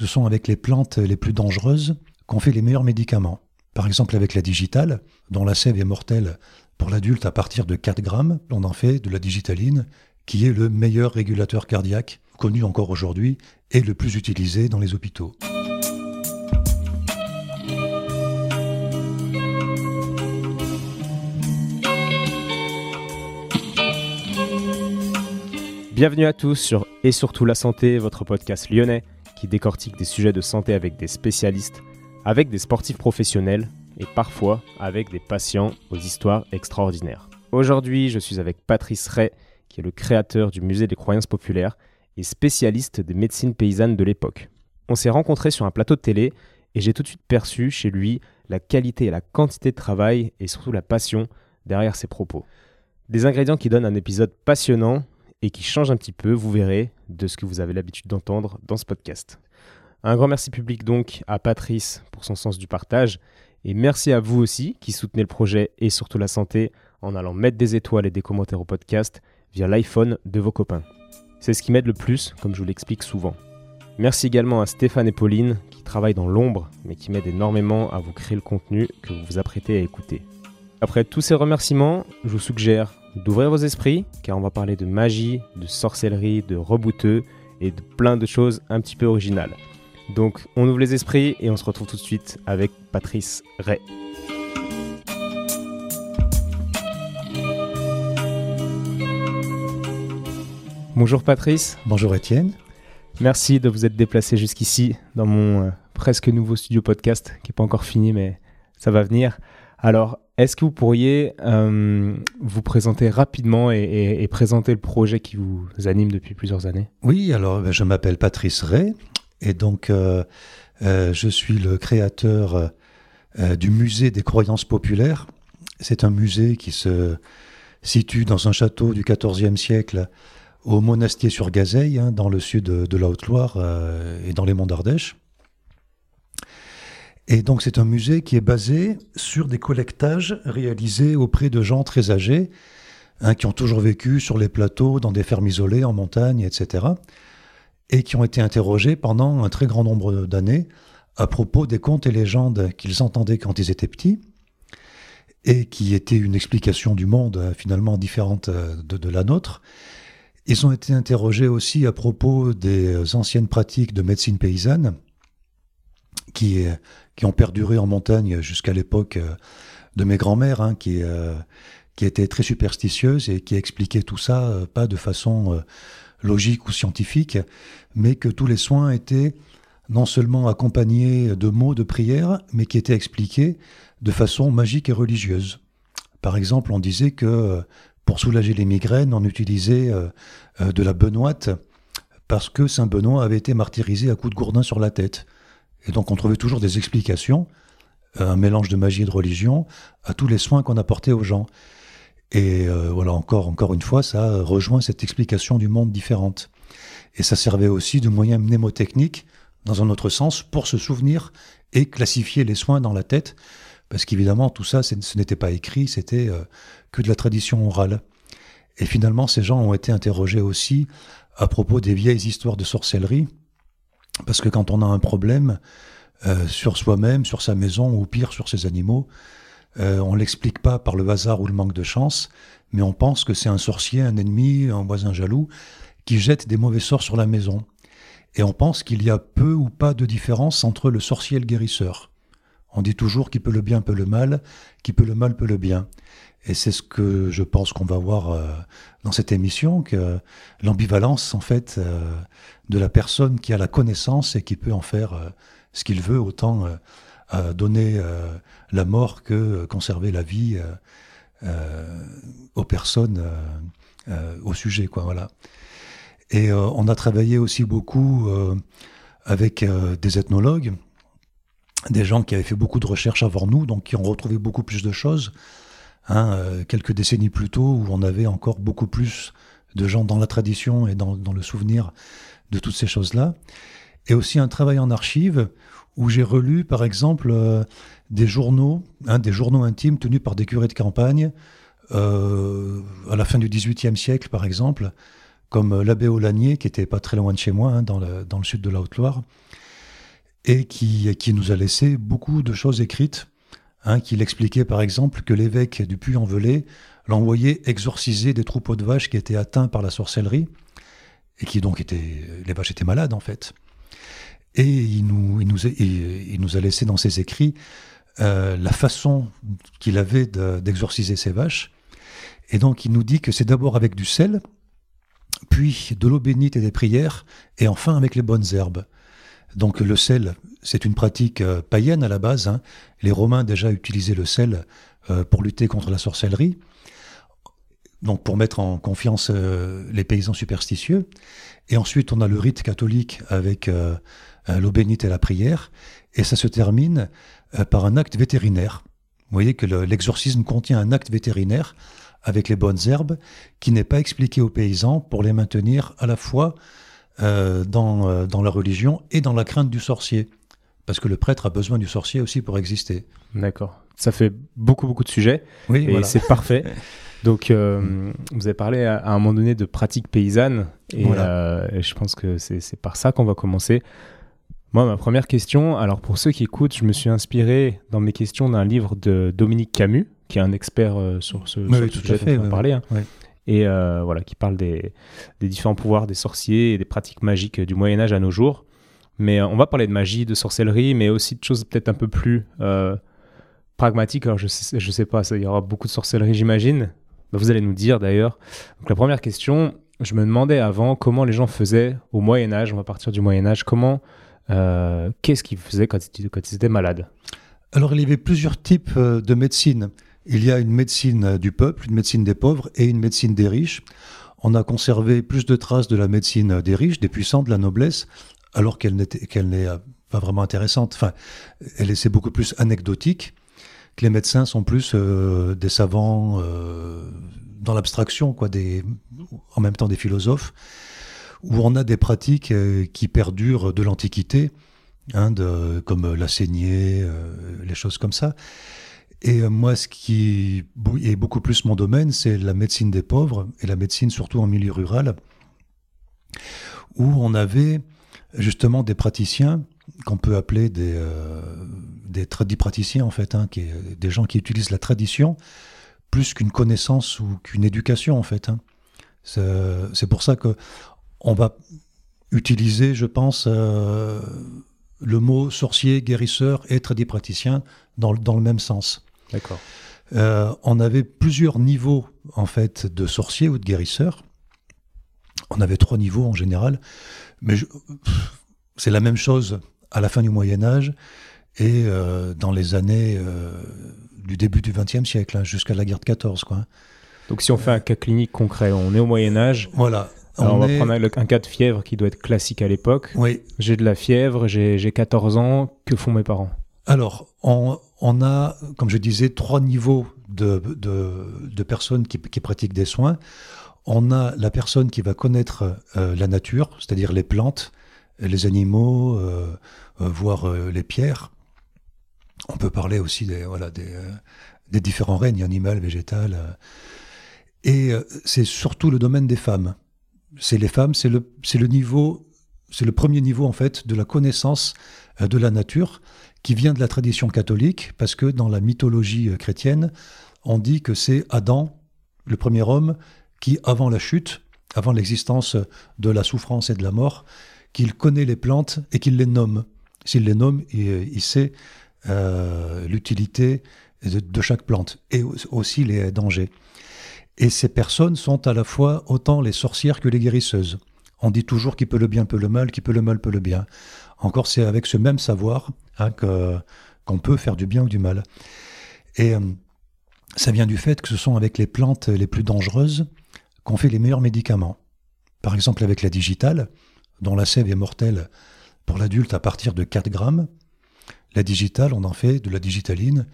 Ce sont avec les plantes les plus dangereuses qu'on fait les meilleurs médicaments. Par exemple avec la digitale, dont la sève est mortelle pour l'adulte à partir de 4 grammes, on en fait de la digitaline, qui est le meilleur régulateur cardiaque connu encore aujourd'hui et le plus utilisé dans les hôpitaux. Bienvenue à tous sur Et surtout la santé, votre podcast lyonnais qui décortique des sujets de santé avec des spécialistes, avec des sportifs professionnels et parfois avec des patients aux histoires extraordinaires. Aujourd'hui, je suis avec Patrice Ray, qui est le créateur du musée des croyances populaires et spécialiste des médecines paysannes de l'époque. On s'est rencontrés sur un plateau de télé et j'ai tout de suite perçu chez lui la qualité et la quantité de travail et surtout la passion derrière ses propos. Des ingrédients qui donnent un épisode passionnant et qui change un petit peu, vous verrez, de ce que vous avez l'habitude d'entendre dans ce podcast. Un grand merci public donc à Patrice pour son sens du partage et merci à vous aussi qui soutenez le projet et surtout la santé en allant mettre des étoiles et des commentaires au podcast via l'iPhone de vos copains. C'est ce qui m'aide le plus, comme je vous l'explique souvent. Merci également à Stéphane et Pauline qui travaillent dans l'ombre mais qui m'aident énormément à vous créer le contenu que vous vous apprêtez à écouter. Après tous ces remerciements, je vous suggère d'ouvrir vos esprits, car on va parler de magie, de sorcellerie, de rebouteux et de plein de choses un petit peu originales. Donc on ouvre les esprits et on se retrouve tout de suite avec Patrice Ray. Bonjour Patrice. Bonjour Étienne. Merci de vous être déplacé jusqu'ici dans mon euh, presque nouveau studio podcast qui n'est pas encore fini mais ça va venir. Alors est-ce que vous pourriez euh, vous présenter rapidement et, présenter le projet qui vous anime depuis plusieurs années? Oui, alors ben, je m'appelle Patrice Ray et donc euh, euh, je suis le créateur du musée des croyances populaires. C'est un musée qui se situe dans un château du XIVe siècle au Monastier-sur-Gazeille, hein, dans le sud de la Haute-Loire et dans les monts d'Ardèche. Et donc c'est un musée qui est basé sur des collectages réalisés auprès de gens très âgés, hein, qui ont toujours vécu sur les plateaux, dans des fermes isolées, en montagne, etc. Et qui ont été interrogés pendant un très grand nombre d'années à propos des contes et légendes qu'ils entendaient quand ils étaient petits, et qui étaient une explication du monde euh, finalement différente euh, de, de la nôtre. Ils ont été interrogés aussi à propos des anciennes pratiques de médecine paysanne, qui, qui ont perduré en montagne jusqu'à l'époque euh, de mes grands-mères, hein, qui, euh, qui étaient très superstitieuses et qui expliquaient tout ça euh, pas de façon logique ou scientifique, mais que tous les soins étaient non seulement accompagnés de mots de prière, mais qui étaient expliqués de façon magique et religieuse. Par exemple, on disait que pour soulager les migraines, on utilisait de la benoîte parce que Saint Benoît avait été martyrisé à coups de gourdin sur la tête. Et donc on trouvait toujours des explications, un mélange de magie et de religion, à tous les soins qu'on apportait aux gens. Et euh, voilà, encore, encore une fois, ça rejoint cette explication du monde différente. Et ça servait aussi de moyen mnémotechnique, dans un autre sens, pour se souvenir et classifier les soins dans la tête, parce qu'évidemment, tout ça, ce n'était pas écrit, c'était euh, que de la tradition orale. Et finalement, ces gens ont été interrogés aussi à propos des vieilles histoires de sorcellerie, parce que quand on a un problème euh, sur soi-même, sur sa maison, ou pire sur ses animaux, euh, on l'explique pas par le hasard ou le manque de chance, mais on pense que c'est un sorcier, un ennemi, un voisin jaloux, qui jette des mauvais sorts sur la maison. Et on pense qu'il y a peu ou pas de différence entre le sorcier et le guérisseur. On dit toujours qui peut le bien peut le mal, qui peut le mal peut le bien. Et c'est ce que je pense qu'on va voir euh, dans cette émission, que l'ambivalence, en fait, euh, de la personne qui a la connaissance et qui peut en faire euh, ce qu'il veut, autant donner la mort que conserver la vie aux personnes, au sujet, quoi, voilà. Et on a travaillé aussi beaucoup avec des ethnologues, des gens qui avaient fait beaucoup de recherches avant nous, donc qui ont retrouvé beaucoup plus de choses. Hein, euh, quelques décennies plus tôt, où on avait encore beaucoup plus de gens dans la tradition et dans, le souvenir de toutes ces choses-là. Et aussi un travail en archives, où j'ai relu, par exemple, euh, des journaux, hein, des journaux intimes tenus par des curés de campagne, euh, à la fin du XVIIIe siècle, par exemple, comme l'abbé Aulagnier, qui était pas très loin de chez moi, hein, dans, le, sud de la Haute-Loire, et qui, qui nous a laissé beaucoup de choses écrites, hein, qu'il expliquait par exemple que l'évêque du Puy-en-Velay l'envoyait exorciser des troupeaux de vaches qui étaient atteints par la sorcellerie, et qui donc étaient, les vaches étaient malades en fait. Et il nous, il nous, il nous a laissé dans ses écrits euh, la façon qu'il avait d'exorciser ses vaches. Et donc il nous dit que c'est d'abord avec du sel, puis de l'eau bénite et des prières, et enfin avec les bonnes herbes. Donc le sel, c'est une pratique euh, païenne à la base. Hein. Les Romains déjà utilisaient le sel euh, pour lutter contre la sorcellerie, donc pour mettre en confiance les paysans superstitieux. Et ensuite, on a le rite catholique avec l'eau bénite et la prière, et ça se termine euh, par un acte vétérinaire. Vous voyez que l'exorcisme contient un acte vétérinaire avec les bonnes herbes qui n'est pas expliqué aux paysans pour les maintenir à la fois euh, dans, euh, dans la religion et dans la crainte du sorcier. Parce que le prêtre a besoin du sorcier aussi pour exister. D'accord. Ça fait beaucoup, beaucoup de sujets. Oui, et c'est parfait. Donc, vous avez parlé à, un moment donné de pratiques paysannes. Et, et je pense que c'est par ça qu'on va commencer. Moi, ma première question, alors pour ceux qui écoutent, je me suis inspiré dans mes questions d'un livre de Dominique Camus, qui est un expert euh, sur ce, sujet dont on va parler, hein. et euh, voilà, qui parle des, différents pouvoirs des sorciers et des pratiques magiques du Moyen Âge à nos jours. Mais euh, on va parler de magie, de sorcellerie, mais aussi de choses peut-être un peu plus pragmatiques. Alors je sais, je sais pas, il y aura beaucoup de sorcellerie, j'imagine. Bah, vous allez nous dire d'ailleurs. La première question, je me demandais avant comment les gens faisaient au Moyen Âge. On va partir du Moyen Âge. Comment euh, qu'est-ce qu'ils faisaient quand, ils étaient malades? Alors, il y avait plusieurs types euh, de médecine. Il y a une médecine du peuple, une médecine des pauvres et une médecine des riches. On a conservé plus de traces de la médecine des riches, des puissants, de la noblesse, alors qu'elle n'est pas vraiment intéressante. Enfin, elle est beaucoup plus anecdotique. Que les médecins sont plus euh, des savants dans l'abstraction, quoi, en même temps des philosophes où on a des pratiques euh, qui perdurent de l'Antiquité, hein, comme la saignée, euh, les choses comme ça. Et euh, moi, ce qui est beaucoup plus mon domaine, c'est la médecine des pauvres, et la médecine surtout en milieu rural, où on avait justement des praticiens qu'on peut appeler des, des tradipraticiens, en fait, hein, qui des gens qui utilisent la tradition plus qu'une connaissance ou qu'une éducation, en fait. Hein. C'est pour ça que on va utiliser, je pense, euh, le mot sorcier, guérisseur et tradipraticien dans, dans le même sens. D'accord. Euh, on avait plusieurs niveaux en fait de sorciers ou de guérisseurs. On avait trois niveaux en général, mais c'est la même chose à la fin du Moyen Âge et euh, dans les années du début du XXe siècle, hein, jusqu'à la guerre de 14. Quoi. Donc si on fait un cas clinique concret, on est au Moyen Âge. Voilà. Alors, on, va prendre un, cas de fièvre qui doit être classique à l'époque. Oui. J'ai de la fièvre, j'ai 14 ans. Que font mes parents? Alors, on, a, comme je disais, trois niveaux de, de, personnes qui, pratiquent des soins. On a la personne qui va connaître euh, la nature, c'est-à-dire les plantes, les animaux, euh, euh, voire les pierres. On peut parler aussi des, voilà, des, des différents règnes, animal, végétal. et c'est surtout le domaine des femmes c'est les femmes, c'est le, le niveau, c'est le premier niveau en fait de la connaissance euh, de la nature qui vient de la tradition catholique, parce que dans la mythologie euh, chrétienne, on dit que c'est Adam, le premier homme, qui, avant la chute, avant l'existence de la souffrance et de la mort, qu'il connaît les plantes et qu'il les nomme. S'il les nomme, il, sait euh, l'utilité de, chaque plante et aussi les dangers. Et ces personnes sont à la fois autant les sorcières que les guérisseuses. On dit toujours qui peut le bien peut le mal, qui peut le mal peut le bien. Encore, c'est avec ce même savoir hein, qu'on peut faire du bien ou du mal. Et euh, ça vient du fait que ce sont avec les plantes les plus dangereuses qu'on fait les meilleurs médicaments. Par exemple, avec la digitale, dont la sève est mortelle pour l'adulte à partir de 4 grammes, la digitale, on en fait de la digitaline,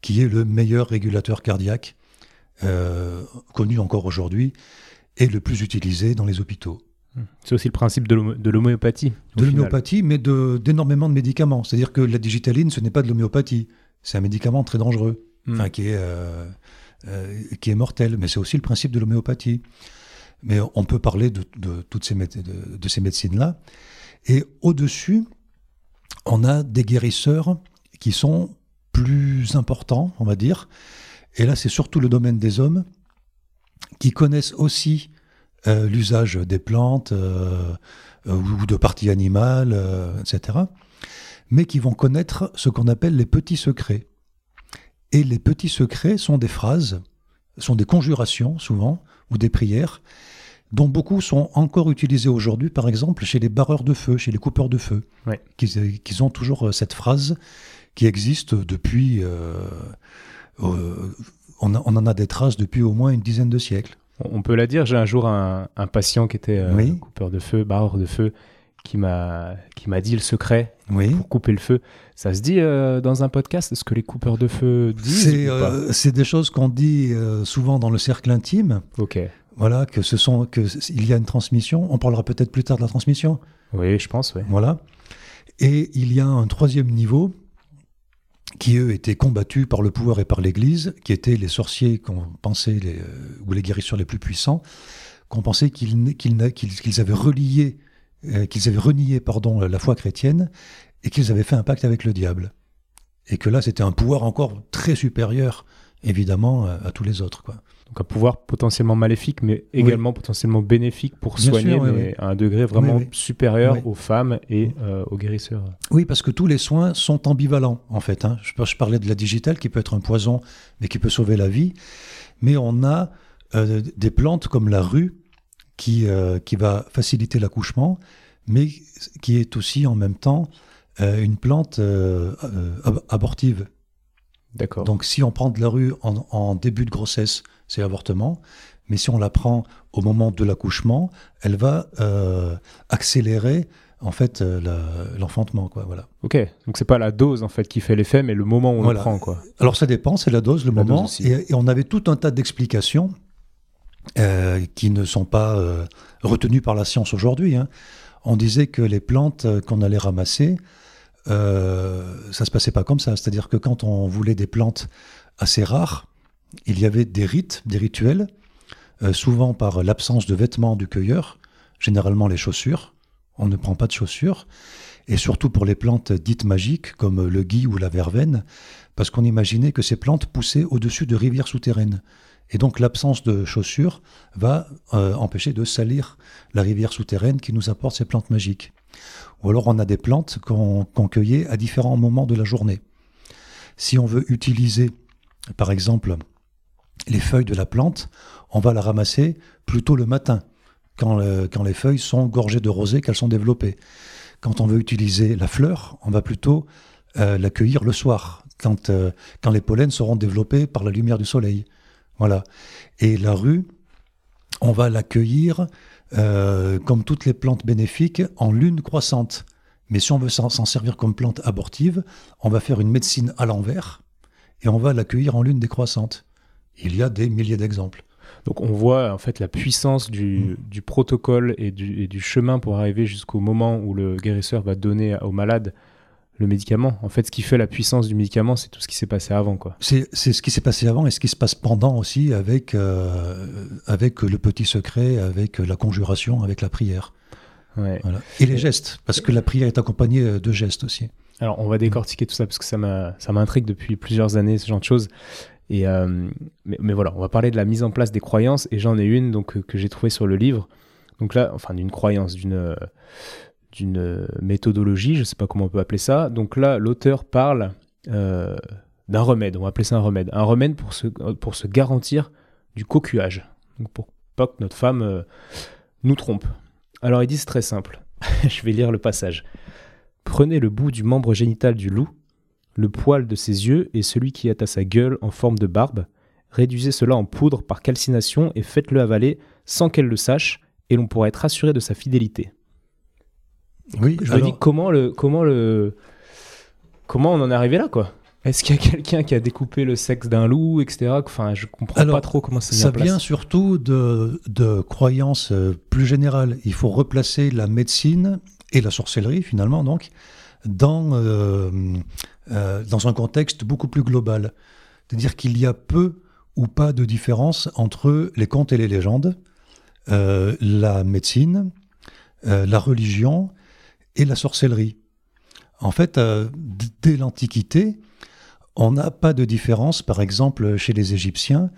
qui est le meilleur régulateur cardiaque euh, connu encore aujourd'hui, et le plus utilisé dans les hôpitaux. C'est aussi le principe de l'homéopathie. De l'homéopathie, mais d'énormément de, médicaments. C'est-à-dire que la digitaline, ce n'est pas de l'homéopathie. C'est un médicament très dangereux, hmm. enfin, qui, est, euh, euh, qui est mortel. Mais c'est aussi le principe de l'homéopathie. Mais on peut parler de, toutes ces, de, ces médecines-là. Et au-dessus, on a des guérisseurs qui sont plus importants, on va dire. Et là, c'est surtout le domaine des hommes qui connaissent aussi euh, l'usage des plantes euh, ou de parties animales, etc. Mais qui vont connaître ce qu'on appelle les petits secrets. Et les petits secrets sont des phrases, sont des conjurations souvent, ou des prières, dont beaucoup sont encore utilisés aujourd'hui, par exemple chez les barreurs de feu, chez les coupeurs de feu, Ouais. qu'ils ont toujours euh, cette phrase qui existe depuis... euh, euh, on, a- on en a des traces depuis au moins une dizaine de siècles. On peut la dire, j'ai un jour un, un patient qui était euh, Oui. coupeur de feu, barreur de feu, qui m'a qui m'a dit le secret Oui. pour couper le feu. Ça se dit euh, dans un podcast ce que les coupeurs de feu disent C'est euh, des choses qu'on dit souvent dans le cercle intime. Ok. Voilà, que ce sont, que il y a une transmission. On parlera peut-être plus tard de la transmission. Oui, je pense, oui. Voilà. Et il y a un troisième niveau qui, eux, étaient combattus par le pouvoir et par l'Église, qui étaient les sorciers qu'on pensait, les, euh, ou les guérisseurs les plus puissants, qu'on pensait qu'ils avaient relié, euh, qu'ils avaient renié pardon, la foi chrétienne et qu'ils avaient fait un pacte avec le diable. Et que là, c'était un pouvoir encore très supérieur, évidemment, à, à tous les autres. Quoi. Donc un pouvoir potentiellement maléfique, mais également potentiellement bénéfique pour Bien soigner, sûr, oui, mais oui. à un degré vraiment supérieur aux femmes et euh, aux guérisseurs. Oui, parce que tous les soins sont ambivalents, en fait. hein. Je, je parlais de la digitale qui peut être un poison, mais qui peut sauver la vie. Mais on a euh, des plantes comme la rue qui, euh, qui va faciliter l'accouchement, mais qui est aussi en même temps euh, une plante euh, euh, ab- abortive. D'accord. Donc si on prend de la rue en, en début de grossesse, c'est avortement. Mais si on la prend au moment de l'accouchement, elle va euh, accélérer en fait euh, l'enfantement. quoi. Voilà. Ok. Donc c'est pas la dose en fait qui fait l'effet, mais le moment où on Voilà. le prend, quoi. Alors ça dépend, c'est la dose, le La moment. dose et, et on avait tout un tas d'explications euh, qui ne sont pas euh, retenues par la science aujourd'hui. hein. On disait que les plantes qu'on allait ramasser, ça se passait pas comme ça. C'est-à-dire que quand on voulait des plantes assez rares, il y avait des rites, des rituels, euh, souvent par l'absence de vêtements du cueilleur, généralement les chaussures. On ne prend pas de chaussures. Et surtout pour les plantes dites magiques, comme le gui ou la verveine, parce qu'on imaginait que ces plantes poussaient au-dessus de rivières souterraines. Et donc l'absence de chaussures va euh, empêcher de salir la rivière souterraine qui nous apporte ces plantes magiques. Ou alors on a des plantes qu'on cueillait à différents moments de la journée. Si on veut utiliser, par exemple, les feuilles de la plante, on va la ramasser plutôt le matin, quand, le- quand les feuilles sont gorgées de rosée, qu'elles sont développées. Quand on veut utiliser la fleur, on va plutôt euh, la cueillir le soir, quand, euh, quand les pollens seront développés par la lumière du soleil. Voilà. Et la rue, on va la cueillir, euh, comme toutes les plantes bénéfiques, en lune croissante. Mais si on veut s'en servir comme plante abortive, on va faire une médecine à l'envers et on va la cueillir en lune décroissante. Il y a des milliers d'exemples. Donc on voit en fait la puissance du, Mm. du protocole et du, et du chemin pour arriver jusqu'au moment où le guérisseur va donner au malade le médicament. En fait, ce qui fait la puissance du médicament, c'est tout ce qui s'est passé avant, quoi. C'est ce qui s'est passé avant et ce qui se passe pendant aussi avec, euh, avec le petit secret, avec la conjuration, avec la prière. Ouais. Voilà. Et les gestes, parce que la prière est accompagnée de gestes aussi. Alors, on va décortiquer tout ça parce que ça m'intrigue depuis plusieurs années, ce genre de choses. Et, euh, mais, mais voilà, on va parler de la mise en place des croyances. Et j'en ai une donc, euh, que j'ai trouvée sur le livre. Donc là, enfin, d'une croyance, d'une euh, d'une euh, méthodologie, je ne sais pas comment on peut appeler ça. Donc là, l'auteur parle euh, d'un remède, on va appeler ça un remède. Un remède pour se, garantir du cocuage. Pour pas que notre femme euh, nous trompe. Alors ils disent très simple. je vais lire le passage. Prenez le bout du membre génital du loup, le poil de ses yeux et celui qui est à sa gueule en forme de barbe. Réduisez cela en poudre par calcination et faites-le avaler sans qu'elle le sache, et l'on pourra être assuré de sa fidélité. Oui, Je me dis comment le comment le comment on en est arrivé là quoi? Est-ce qu'il y a quelqu'un qui a découpé le sexe d'un loup, etc. Enfin, je comprends Alors, pas trop comment ça, ça vient surtout de, de croyances euh, plus générales. Il faut replacer la médecine et la sorcellerie, finalement, donc, dans, euh, euh, dans un contexte beaucoup plus global. C'est-à-dire qu'il y a peu ou pas de différence entre les contes et les légendes, euh, la médecine, euh, la religion et la sorcellerie. En fait, euh, dès l'Antiquité, on n'a pas de différence, par exemple, chez les Égyptiens,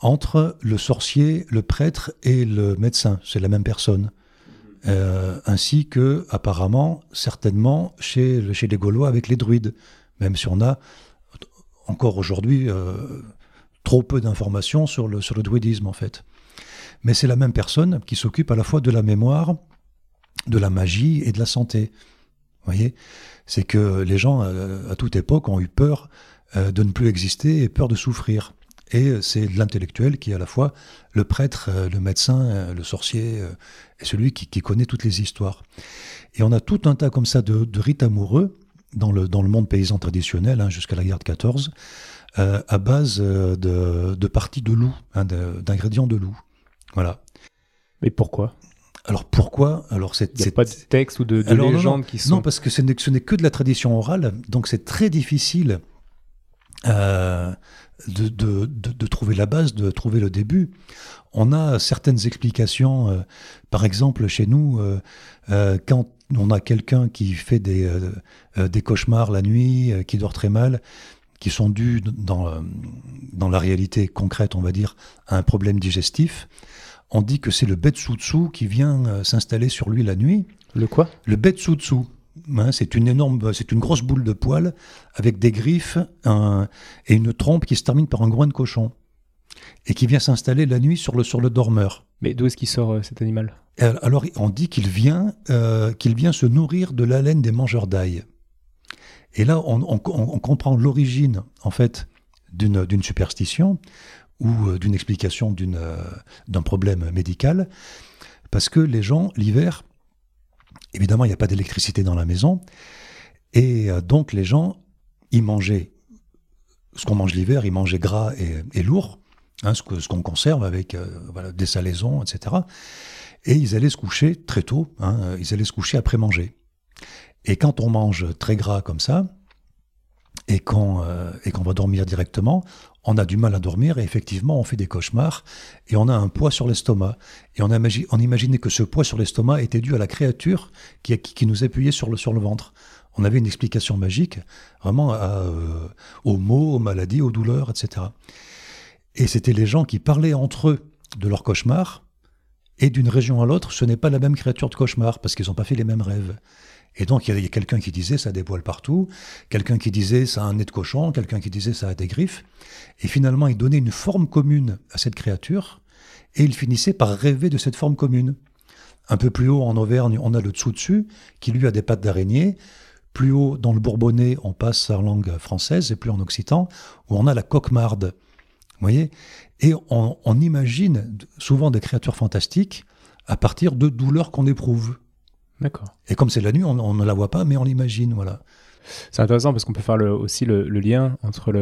entre le sorcier, le prêtre et le médecin. C'est la même personne. Euh, ainsi que, apparemment, certainement, chez, les Gaulois avec les druides. Même si on a, encore aujourd'hui, euh, trop peu d'informations sur le druidisme, en fait. Mais c'est la même personne qui s'occupe à la fois de la mémoire, de la magie et de la santé. Vous voyez? C'est que les gens, euh, à toute époque, ont eu peur de ne plus exister et peur de souffrir. Et c'est l'intellectuel qui est à la fois le prêtre, euh, le médecin, euh, le sorcier, euh, et celui qui, connaît toutes les histoires. Et on a tout un tas comme ça de, rites amoureux dans le, dans le monde paysan traditionnel, hein, jusqu'à la guerre de 14, à base de, de parties de loup, hein, d'ingrédients de, loup. Voilà. Mais pourquoi? Alors pourquoi? Alors c'est, Il n'y a pas de texte ou de, de légendes qui sont... Non, parce que ce n'est, ce n'est que de la tradition orale, donc c'est très difficile euh, de, de, de, trouver la base, de trouver le début. On a certaines explications, euh, par exemple chez nous, euh, quand on a quelqu'un qui fait des, des cauchemars la nuit, qui dort très mal, qui sont dus dans, dans la réalité concrète, on va dire, à un problème digestif, on dit que c'est le Betsutsu qui vient s'installer sur lui la nuit. Le quoi? Le Betsutsu. Hein, c'est une énorme, c'est une grosse boule de poils avec des griffes et une trompe qui se termine par un groin de cochon et qui vient s'installer la nuit sur le, sur le dormeur. Mais d'où est-ce qu'il sort euh, cet animal? Alors on dit qu'il vient, euh, qu'il vient se nourrir de la laine des mangeurs d'ail. Et là, on, comprend l'origine en fait d'une superstition ou euh, d'une explication d'un problème médical, parce que les gens l'hiver Évidemment, il n'y a pas d'électricité dans la maison. Et euh, donc, les gens, ils mangeaient ce qu'on mange l'hiver, ils mangeaient gras et, lourd, hein, ce qu'on ce conserve avec euh, voilà, des salaisons, etc. Et ils allaient se coucher très tôt, hein, ils allaient se coucher après manger. Et quand on mange très gras comme ça, et qu'on euh, va dormir directement, on a du mal à dormir et effectivement on fait des cauchemars et on a un poids sur l'estomac. Et on, on imaginait que ce poids sur l'estomac était dû à la créature qui, qui, nous appuyait sur le, sur le ventre. On avait une explication magique vraiment euh, aux maux, aux maladies, aux douleurs, etc. Et c'était les gens qui parlaient entre eux de leurs cauchemars et d'une région à l'autre, ce n'est pas la même créature de cauchemar parce qu'ils n'ont pas fait les mêmes rêves. Et donc, il y a quelqu'un qui disait ça a des poils partout, quelqu'un qui disait ça a un nez de cochon, quelqu'un qui disait ça a des griffes. Et finalement, il donnait une forme commune à cette créature, et il finissait par rêver de cette forme commune. Un peu plus haut en Auvergne, on a le dessous-dessus, qui lui a des pattes d'araignée. Plus haut, dans le Bourbonnais, on passe en langue française, et plus en occitan, où on a la coquemarde. Vous voyez? Et on imagine souvent des créatures fantastiques à partir de douleurs qu'on éprouve. D'accord. Et comme c'est la nuit, on, ne la voit pas, mais on l'imagine, voilà. C'est intéressant parce qu'on peut faire aussi le, lien entre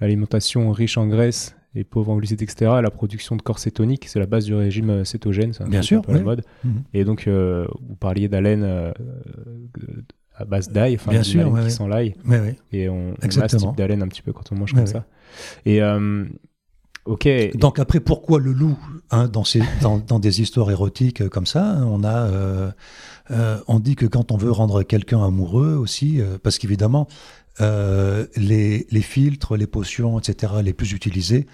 l'alimentation riche en graisse et pauvre en glucides, etc., et la production de corps cétonique. C'est la base du régime euh, cétogène, c'est Bien sûr, la mode. Mhm. Et donc, euh, vous parliez d'haleine euh, à base d'ail, enfin, Bien sûr, qui sent l'ail. Et on, on a ce type d'haleine un petit peu quand on mange comme ça. Et Donc après, pourquoi le loup hein, dans, ces, dans, des histoires érotiques euh, comme ça hein, On a, euh, euh, on dit que quand on veut rendre quelqu'un amoureux aussi, parce qu'évidemment, les, les, filtres, les potions, etc., les plus utilisés,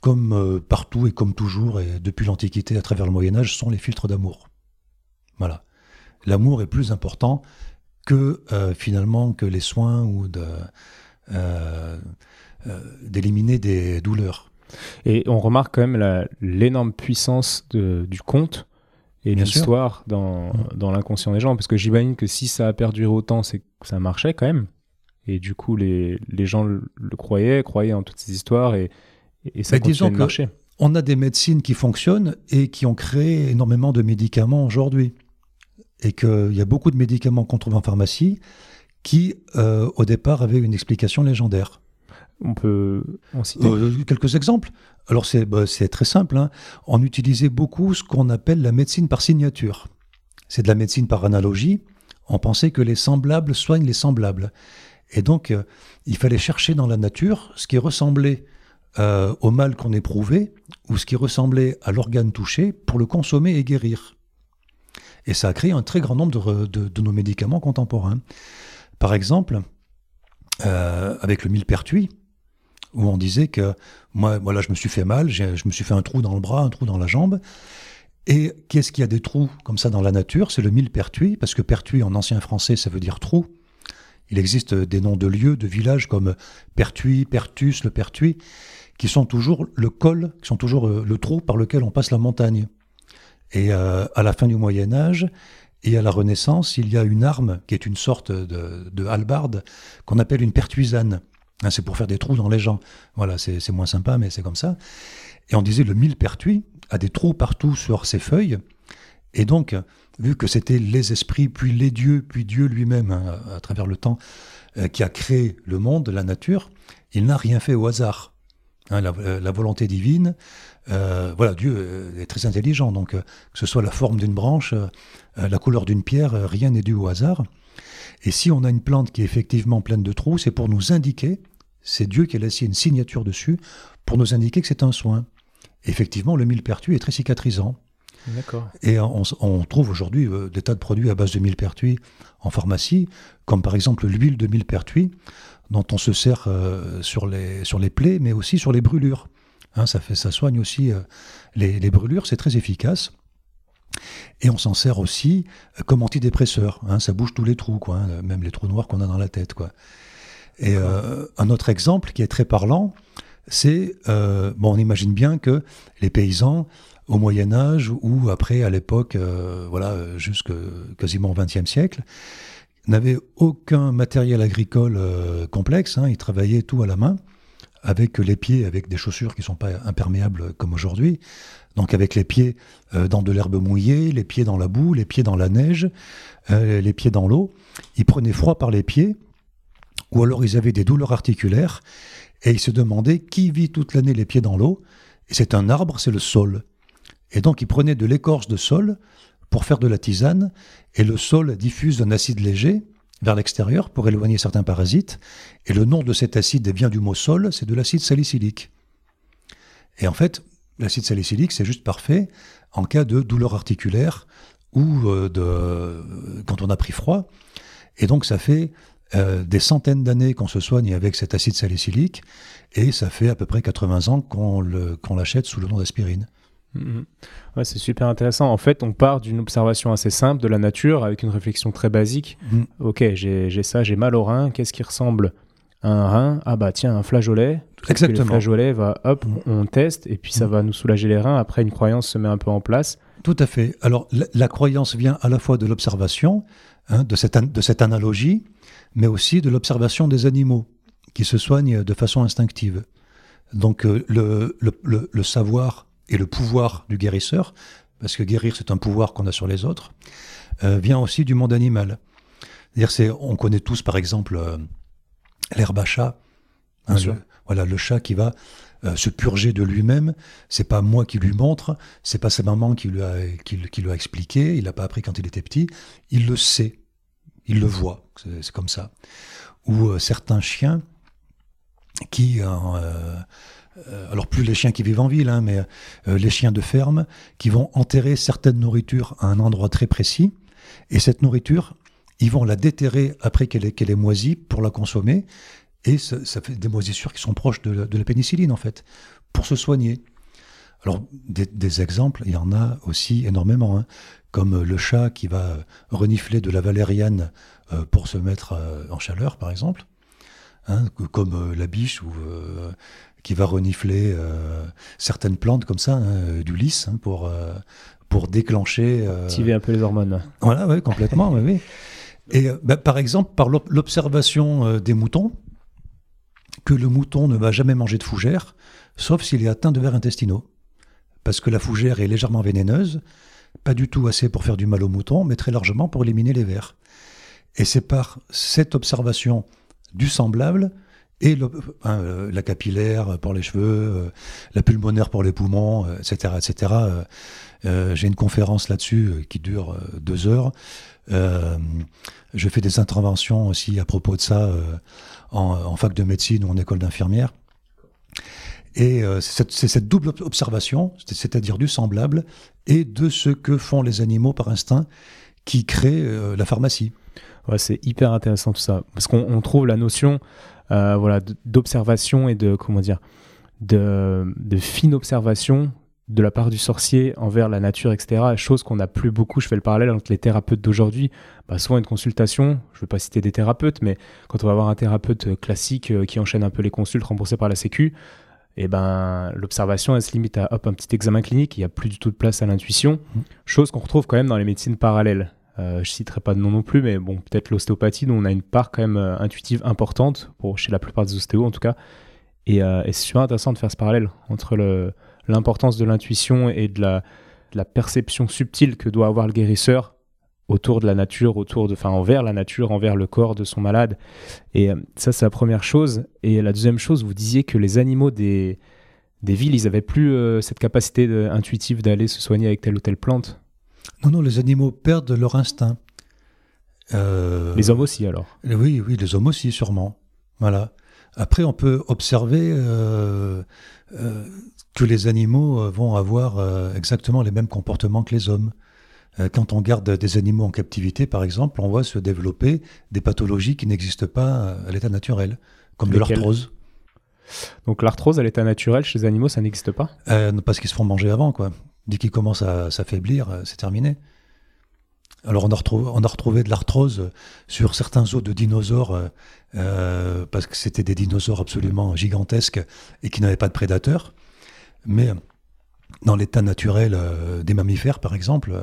comme partout et comme toujours, et depuis l'Antiquité à travers le Moyen Âge, sont les filtres d'amour. Voilà. L'amour est plus important que finalement que les soins ou de d'éliminer des douleurs. Et on remarque quand même l'énorme puissance du conte et l'histoire dans, mm. dans l'inconscient des gens. Parce que j'imagine que si ça a perduré autant, c'est que ça marchait quand même. Et du coup, les, les gens le, croyaient, croyaient en toutes ces histoires et, et ça continue de marcher. On a des médecines qui fonctionnent et qui ont créé énormément de médicaments aujourd'hui. Et qu'il y a beaucoup de médicaments qu'on trouve en pharmacie qui, euh, au départ, avaient une explication légendaire. On peut euh, quelques exemples. Alors c'est bah, très simple. Hein. On utilisait beaucoup ce qu'on appelle la médecine par signature. C'est de la médecine par analogie. On pensait que les semblables soignent les semblables. Et donc, euh, il fallait chercher dans la nature ce qui ressemblait euh, au mal qu'on éprouvait ou ce qui ressemblait à l'organe touché pour le consommer et guérir. Et ça a créé un très grand nombre de nos médicaments contemporains. Par exemple, avec le millepertuis, où on disait que moi, voilà, je me suis fait mal, je me suis fait un trou dans le bras, un trou dans la jambe. Et qu'est-ce qu'il y a des trous comme ça dans la nature? C'est le millepertuis, parce que pertuis en ancien français, ça veut dire trou. Il existe des noms de lieux, de villages comme Pertuis, Pertus, le Pertuis, qui sont toujours le col, qui sont toujours euh, le trou par lequel on passe la montagne. Et euh, à la fin du Moyen Âge et à la Renaissance, il y a une arme qui est une sorte de, de hallebarde qu'on appelle une pertuisane. Hein, c'est pour faire des trous dans les gens. Voilà, c'est moins sympa, mais c'est comme ça. Et on disait le millepertuis a des trous partout sur ses feuilles. Et donc, vu que c'était les esprits, puis les dieux, puis Dieu lui-même, hein, à travers le temps, euh, qui a créé le monde, la nature, il n'a rien fait au hasard. Hein, la, volonté divine, euh, voilà, Dieu euh, est très intelligent, donc que ce soit la forme d'une branche, la couleur d'une pierre, rien n'est dû au hasard. Et si on a une plante qui est effectivement pleine de trous, c'est pour nous indiquer, c'est Dieu qui a laissé une signature dessus, pour nous indiquer que c'est un soin. effectivement, le millepertuis est très cicatrisant. Et on, trouve aujourd'hui euh, des tas de produits à base de millepertuis en pharmacie, comme par exemple l'huile de millepertuis, dont on se sert euh, sur, les, sur les plaies, mais aussi sur les brûlures. Hein, ça, fait, ça soigne aussi euh, les, brûlures, c'est très efficace. Et on s'en sert aussi comme antidépresseur. Hein, ça bouge tous les trous, quoi, hein, même les trous noirs qu'on a dans la tête. Quoi. Et un autre exemple qui est très parlant, c'est, bon, on imagine bien que les paysans au Moyen Âge ou après à l'époque, euh, voilà, jusque quasiment au XXe siècle, n'avaient aucun matériel agricole euh, complexe. Hein, ils travaillaient tout à la main, avec les pieds, avec des chaussures qui ne sont pas imperméables comme aujourd'hui. Donc avec les pieds euh, dans de l'herbe mouillée, les pieds dans la boue, les pieds dans la neige, les pieds dans l'eau. Ils prenaient froid par les pieds, ou alors ils avaient des douleurs articulaires, et ils se demandaient qui vit toute l'année les pieds dans l'eau. Et c'est un arbre, c'est le sol. Et donc il prenait de l'écorce de sol pour faire de la tisane, et le sol diffuse un acide léger vers l'extérieur pour éloigner certains parasites, et le nom de cet acide vient du mot sol, c'est de l'acide salicylique. Et en fait, l'acide salicylique, c'est juste parfait en cas de douleur articulaire ou euh, de, quand on a pris froid. Et donc ça fait euh, des centaines d'années qu'on se soigne avec cet acide salicylique, et ça fait à peu près 80 ans qu'on l'achète sous le nom d'aspirine. Mhm. Ouais, c'est super intéressant. En fait, on part d'une observation assez simple de la nature avec une réflexion très basique. Mhm. Ok, j'ai ça, j'ai mal au rein. Qu'est-ce qui ressemble à un rein? Ah bah tiens, un flageolet. Exactement. Le flageolet va, hop, mhm. on teste et puis ça va nous soulager les reins. Après, une croyance se met un peu en place. Tout à fait. Alors, la, croyance vient à la fois de l'observation, hein, de, cette de cette analogie, mais aussi de l'observation des animaux qui se soignent de façon instinctive. Donc, euh, le, le, le savoir et le pouvoir du guérisseur, parce que guérir c'est un pouvoir qu'on a sur les autres, euh, vient aussi du monde animal. C'est-à-dire, on connaît tous par exemple euh, l'herbe à chat, hein, le, voilà le chat qui va euh, se purger de lui-même. C'est pas moi qui lui montre, c'est pas sa maman qui lui a qui, lui a expliqué. Il l'a pas appris quand il était petit. Il le sait, il le voit. C'est comme ça. Ou certains chiens qui euh, alors plus les chiens qui vivent en ville, hein, mais euh, les chiens de ferme, qui vont enterrer certaines nourritures à un endroit très précis, et cette nourriture, ils vont la déterrer après qu'elle est, est, moisie pour la consommer, et ça, fait des moisissures qui sont proches de, la pénicilline en fait, pour se soigner. Alors des, exemples, il y en a aussi énormément, hein, comme le chat qui va renifler de la valériane euh, pour se mettre en chaleur par exemple. Hein, comme la biche ou qui va renifler euh, certaines plantes comme ça, hein, du lys, hein, pour, euh, pour déclencher. Euh... Activer un peu les hormones. Voilà, oui, complètement, oui, Et euh, bah, par exemple, par l'observation des moutons, que le mouton ne va jamais manger de fougère, sauf s'il est atteint de vers intestinaux. Parce que la fougère est légèrement vénéneuse, pas du tout assez pour faire du mal au mouton, mais très largement pour éliminer les vers. Et c'est par cette observation du semblable et euh, la capillaire pour les cheveux, euh, la pulmonaire pour les poumons, etc. Euh, etc. J'ai une conférence là-dessus qui dure deux heures. je fais des interventions aussi à propos de ça en, fac de médecine ou en école d'infirmière. Et c'est cette, double observation, c'est-à-dire du semblable et de ce que font les animaux par instinct, qui crée la pharmacie. Ouais, c'est hyper intéressant tout ça. Parce qu'on trouve la notion euh, voilà, d'observation et de, comment dire, de, fine observation de la part du sorcier envers la nature, etc. Chose qu'on n'a plus beaucoup. Je fais le parallèle entre les thérapeutes d'aujourd'hui. Bah, souvent, une consultation, je ne vais pas citer des thérapeutes, mais quand on va voir un thérapeute classique euh, qui enchaîne un peu les consultes remboursées par la Sécu, et eh ben, l'observation, elle se limite à hop, un petit examen clinique. Il n'y a plus du tout de place à l'intuition. Chose qu'on retrouve quand même dans les médecines parallèles. Euh, je citerai pas de nom non plus, mais bon, peut-être l'ostéopathie, dont on a une part quand même euh, intuitive importante, pour, chez la plupart des ostéos en tout cas. Et, et c'est super intéressant de faire ce parallèle entre l'importance de l'intuition et de la, perception subtile que doit avoir le guérisseur autour de la nature, autour de, enfin, envers la nature, envers le corps de son malade. Et euh, ça, c'est la première chose. Et la deuxième chose, vous disiez que les animaux des, des villes, ils n'avaient plus euh, cette capacité intuitive d'aller se soigner avec telle ou telle plante? Non, non, les animaux perdent leur instinct. Euh, les hommes aussi, alors? Oui, oui, les hommes aussi, sûrement. Voilà. Après, on peut observer que les animaux vont avoir exactement les mêmes comportements que les hommes. Euh, quand on garde des animaux en captivité, par exemple, on voit se développer des pathologies qui n'existent pas à l'état naturel, comme de l'arthrose. Donc l'arthrose à l'état naturel chez les animaux, ça n'existe pas? Parce qu'ils se font manger avant, quoi. Dès qu'ils commencent à s'affaiblir, c'est terminé. Alors on a retrouvé, on a retrouvé de l'arthrose sur certains os de dinosaures parce que c'était des dinosaures absolument gigantesques et qui n'avaient pas de prédateurs. Mais dans l'état naturel euh, des mammifères, par exemple,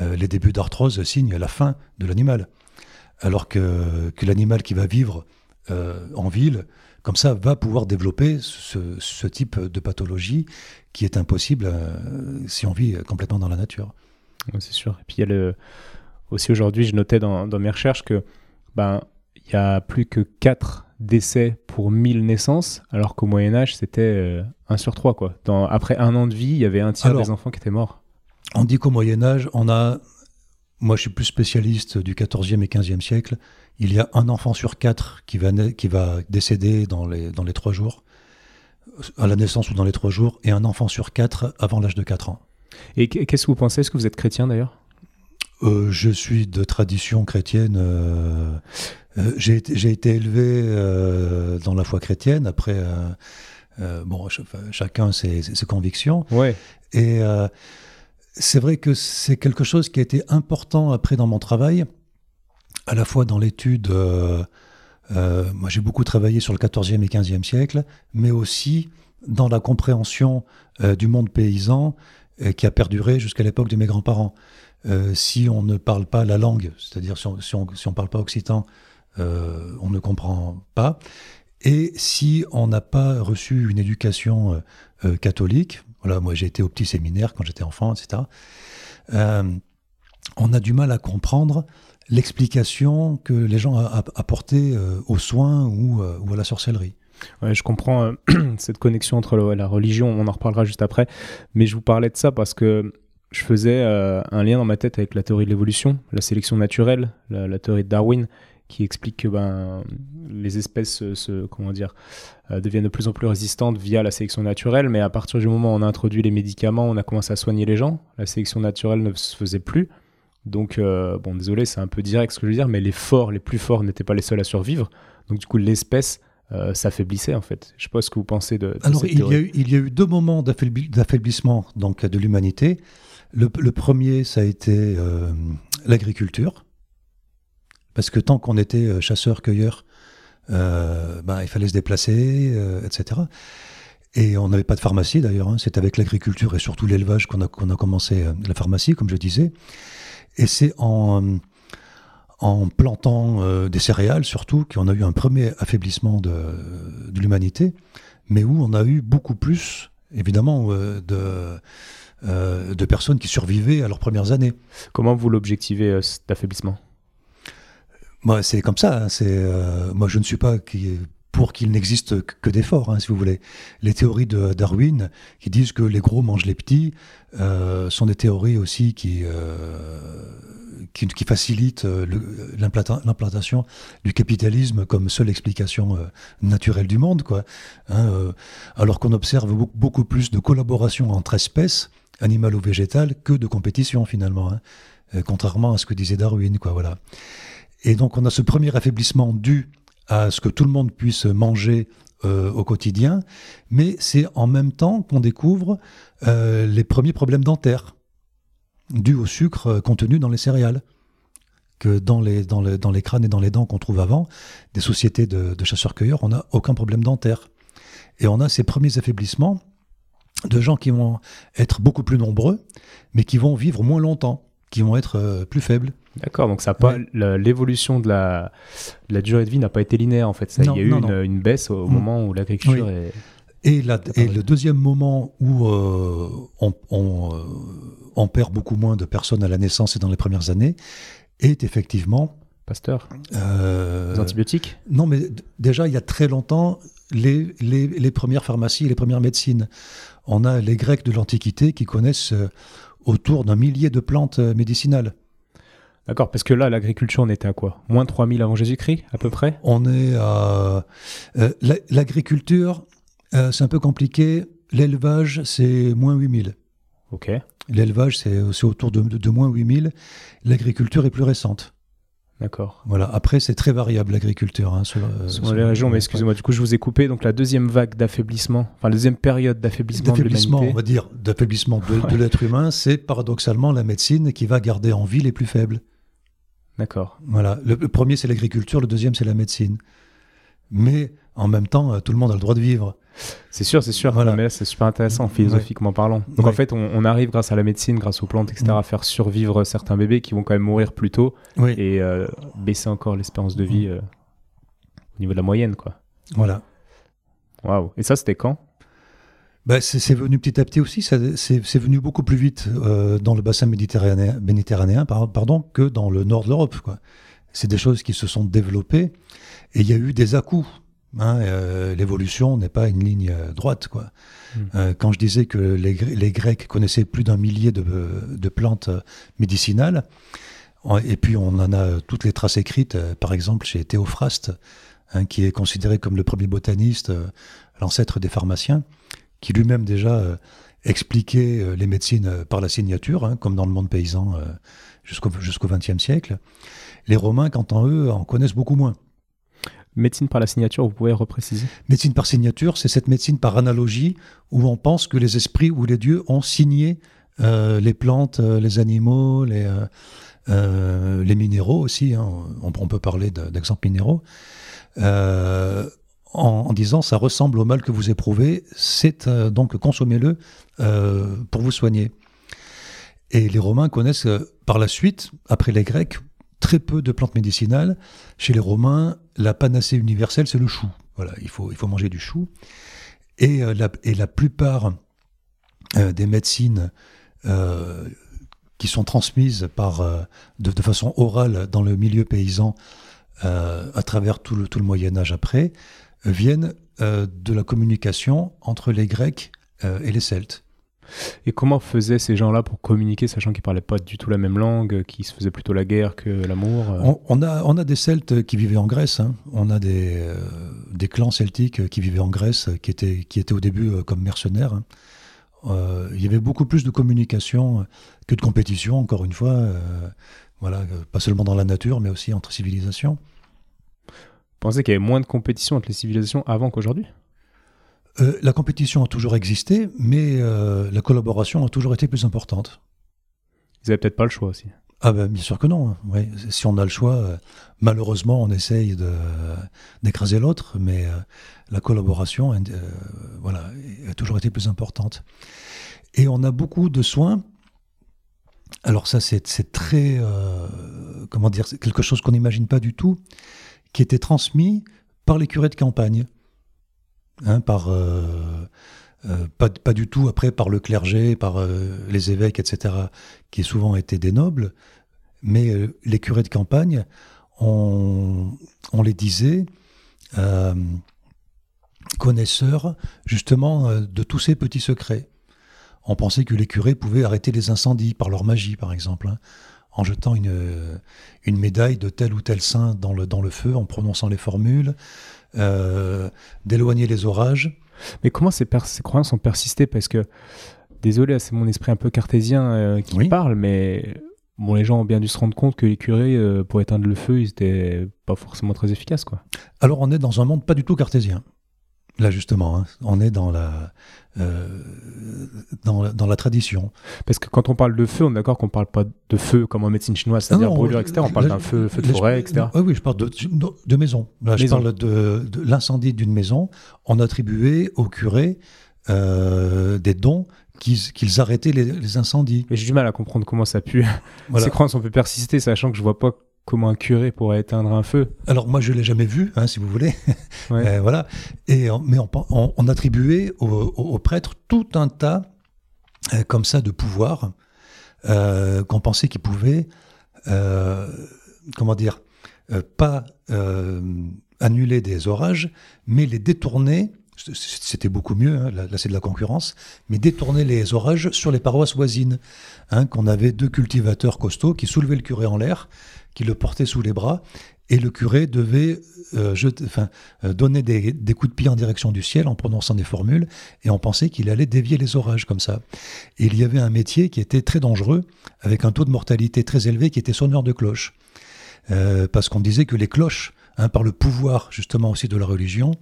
euh, euh, les débuts d'arthrose signent la fin de l'animal. Alors que, que l'animal qui va vivre en ville, comme ça, va pouvoir développer ce, type de pathologie qui est impossible si on vit complètement dans la nature. c'est sûr. Et puis il y a le... aussi aujourd'hui, je notais dans, dans mes recherches que ben il y a plus que 4 décès pour 1000 naissances, alors qu'au Moyen Âge, c'était 1 euh, sur 3. Quoi. Dans, après un an de vie, il y avait un tiers des enfants qui étaient morts. On dit qu'au Moyen Âge, on a... Moi, je suis plus spécialiste du 14e et 15e siècle. Il y a un enfant sur quatre qui va, qui va décéder dans les, dans les 3 jours, à la naissance ou dans les 3 jours, et un enfant sur quatre avant l'âge de 4 ans. Et qu'est-ce que vous pensez? Est-ce que vous êtes chrétien d'ailleurs? Euh, je suis de tradition chrétienne. Euh, euh, j'ai été, élevé dans la foi chrétienne. Après, bon, chacun ses, ses, convictions. Ouais. Et c'est vrai que c'est quelque chose qui a été important après dans mon travail, à la fois dans l'étude. moi, j'ai beaucoup travaillé sur le 14e et 15e siècle, mais aussi dans la compréhension du monde paysan qui a perduré jusqu'à l'époque de mes grands-parents. Euh, si on ne parle pas la langue, c'est-à-dire si on ne parle pas occitan, euh, on ne comprend pas. Et si on n'a pas reçu une éducation euh, catholique, voilà, moi j'ai été au petit séminaire quand j'étais enfant, etc., on a du mal à comprendre l'explication que les gens apportaient aux soins ou, ou, à la sorcellerie. Ouais, je comprends cette connexion entre la religion, on en reparlera juste après, mais je vous parlais de ça parce que je faisais euh, un lien dans ma tête avec la théorie de l'évolution, la sélection naturelle, la, théorie de Darwin, qui explique que ben, les espèces se, comment dire, euh, deviennent de plus en plus résistantes via la sélection naturelle, mais à partir du moment où on a introduit les médicaments, on a commencé à soigner les gens, la sélection naturelle ne se faisait plus. Donc, euh, bon, désolé, c'est un peu direct ce que je veux dire, mais les forts, les plus forts n'étaient pas les seuls à survivre. Donc, du coup, l'espèce s'affaiblissait en fait. Je sais pas ce que vous pensez de. Alors, il, y a eu, il y a eu deux moments d'affaiblissement donc de l'humanité. Le, premier, ça a été euh, l'agriculture. Parce que tant qu'on était euh, chasseur-cueilleur, euh, ben, il fallait se déplacer, etc. Et on n'avait pas de pharmacie d'ailleurs. Hein. C'est avec l'agriculture et surtout l'élevage qu'on a, commencé la pharmacie, comme je disais. Et c'est en, plantant des céréales surtout qu'on a eu un premier affaiblissement de, l'humanité, mais où on a eu beaucoup plus, évidemment, de euh, personnes qui survivaient à leurs premières années. Comment vous l'objectivez, euh, cet affaiblissement? Moi, c'est comme ça. Hein, c'est euh, moi, je ne suis pas qui, pour qu'il n'existe que des forts, hein, si vous voulez. Les théories de Darwin qui disent que les gros mangent les petits sont des théories aussi qui qui, facilitent l'implantation du capitalisme comme seule explication naturelle du monde, quoi. Hein, alors qu'on observe beaucoup plus de collaboration entre espèces animal ou végétal que de compétition finalement, hein. euh, contrairement à ce que disait Darwin, quoi, voilà. Et donc on a ce premier affaiblissement dû à ce que tout le monde puisse manger euh, au quotidien, mais c'est en même temps qu'on découvre euh, les premiers problèmes dentaires dus au sucre euh, contenu dans les céréales. Que dans les, crânes et dans les dents qu'on trouve avant, des sociétés de, de chasseurs-cueilleurs, on n'a aucun problème dentaire. Et on a ces premiers affaiblissements de gens qui vont être beaucoup plus nombreux, mais qui vont vivre moins longtemps, qui vont être plus faibles. D'accord, donc ça pas l'évolution de la, la, durée de vie n'a pas été linéaire en fait. Ça, il y a eu une, une, baisse au mm. moment où l'agriculture est. Et, la, et le deuxième moment où euh, on, on, euh, on, perd beaucoup moins de personnes à la naissance et dans les premières années est effectivement. Pasteur euh, Les antibiotiques? Non, mais déjà, il y a très longtemps, les, les, les, premières pharmacies, les premières médecines. On a les Grecs de l'Antiquité qui connaissent euh, autour d'un millier de plantes médicinales. D'accord, parce que là, l'agriculture, on était à quoi? Moins 3000 avant Jésus-Christ, à peu près? On est à... Euh, l'agriculture, euh, c'est un peu compliqué. L'élevage, c'est moins 8000. Ok. L'élevage, c'est autour de, de, moins 8000. L'agriculture est plus récente. D'accord. Voilà. Après, c'est très variable l'agriculture. Hein, euh, les régions, mais excusez-moi, du coup, je vous ai coupé. Donc, la deuxième vague d'affaiblissement, enfin, la deuxième période d'affaiblissement de D'affaiblissement, on va dire, d'affaiblissement de, de l'être humain, c'est paradoxalement la médecine qui va garder en vie les plus faibles. D'accord. Voilà. Le, premier, c'est l'agriculture, le deuxième, c'est la médecine. Mais en même temps, euh, tout le monde a le droit de vivre. C'est sûr, c'est sûr. Voilà. Mais c'est super intéressant, philosophiquement parlant. Donc en fait, on, arrive grâce à la médecine, grâce aux plantes, etc., mm. à faire survivre certains bébés qui vont quand même mourir plus tôt et euh, baisser encore l'espérance de vie mm. euh, au niveau de la moyenne, quoi. Voilà. Waouh. Et ça, c'était quand? Bah, c'est venu petit à petit aussi, c'est venu beaucoup plus vite euh, dans le bassin méditerranéen, méditerranéen pardon, que dans le nord de l'Europe. C'est des choses qui se sont développées et il y a eu des à-coups. Hein, euh, L'évolution n'est pas une ligne euh, droite. Quoi. Hmm. Euh, quand je disais que les, les Grecs connaissaient plus d'un millier de, de, plantes médicinales, et puis on en a toutes les traces écrites, par exemple chez Théophraste, hein, qui est considéré comme le premier botaniste, l'ancêtre des pharmaciens qui lui-même déjà euh, expliquait euh, les médecines euh, par la signature, hein, comme dans le monde paysan jusqu'au jusqu'au XXe siècle. Les Romains, quant à eux, en connaissent beaucoup moins. Médecine par la signature, vous pouvez repréciser? Médecine par signature, c'est cette médecine par analogie où on pense que les esprits ou les dieux ont signé les plantes, les animaux, les, les minéraux aussi. Hein. On, on, peut parler d'exemples minéraux en, disant ça ressemble au mal que vous éprouvez, c'est euh, donc consommez-le euh, pour vous soigner. Et les Romains connaissent euh, par la suite, après les Grecs, très peu de plantes médicinales. Chez les Romains, la panacée universelle, c'est le chou. Voilà, il faut, il faut manger du chou. Et, la, et la plupart des médecines qui sont transmises par, de, de, façon orale dans le milieu paysan à travers tout le, tout le Moyen Âge après, viennent euh, de la communication entre les Grecs euh, et les Celtes. Et comment faisaient ces gens-là pour communiquer, sachant qu'ils ne parlaient pas du tout la même langue, qu'ils se faisaient plutôt la guerre que l'amour euh? On, a, on a des Celtes qui vivaient en Grèce, hein. on a des, des clans celtiques qui vivaient en Grèce, qui étaient, qui étaient au début comme mercenaires. Hein. il y avait beaucoup plus de communication que de compétition, encore une fois, voilà, pas seulement dans la nature, mais aussi entre civilisations pensez qu'il y avait moins de compétition entre les civilisations avant qu'aujourd'hui? Euh, La compétition a toujours existé, mais euh, la collaboration a toujours été plus importante. Ils n'avaient peut-être pas le choix aussi. Ah ben bien sûr que non. Hein. Si on a le choix, euh, malheureusement, on essaye d'écraser l'autre, mais la collaboration, voilà, a toujours été plus importante. Et on a beaucoup de soins. Alors ça, c'est très, comment dire, quelque chose qu'on n'imagine pas du tout qui était transmis par les curés de campagne, hein, euh, euh, pas, du tout après par le clergé, par euh, les évêques, etc., qui souvent étaient des nobles, mais les curés de campagne, on, on les disait connaisseurs justement de tous ces petits secrets. On pensait que les curés pouvaient arrêter les incendies par leur magie, par exemple. Hein en jetant une, une médaille de tel ou tel saint dans le, dans le feu, en prononçant les formules, euh, d'éloigner les orages. Mais comment ces, ces, croyances ont persisté Parce que, désolé, c'est mon esprit un peu cartésien euh, qui parle, mais bon, les gens ont bien dû se rendre compte que les curés, euh, pour éteindre le feu, ils n'étaient pas forcément très efficaces. Quoi. Alors on est dans un monde pas du tout cartésien. Là justement, hein. on est dans la, euh, dans, la, dans la tradition. Parce que quand on parle de feu, on est d'accord qu'on ne parle pas de feu comme en médecine chinoise, c'est-à-dire brûlure, etc. On parle d'un feu, feu de forêt, etc. Oui, oui, je parle de, de, maison. Là, je parle de, de l'incendie d'une maison. On attribuait au curé euh, des dons qu'ils arrêtaient les, incendies. Mais j'ai du mal à comprendre comment ça a pu. Ces croyances ont pu persister, sachant que je vois pas comment un curé pourrait éteindre un feu. Alors moi je l'ai jamais vu, hein, si vous voulez. Euh, voilà. Et mais on, attribuait aux, prêtres tout un tas euh, comme ça de pouvoirs euh, qu'on pensait qu'ils pouvaient, comment dire, pas annuler des orages, mais les détourner c'était beaucoup mieux, hein, là, c'est de la concurrence, mais détourner les orages sur les paroisses voisines, hein, qu'on avait deux cultivateurs costauds qui soulevaient le curé en l'air, qui le portaient sous les bras, et le curé devait euh, enfin, euh, donner des, coups de pied en direction du ciel en prononçant des formules, et on pensait qu'il allait dévier les orages comme ça. Et il y avait un métier qui était très dangereux, avec un taux de mortalité très élevé, qui était sonneur de cloches. Euh, parce qu'on disait que les cloches Hein, par le pouvoir justement aussi de la religion,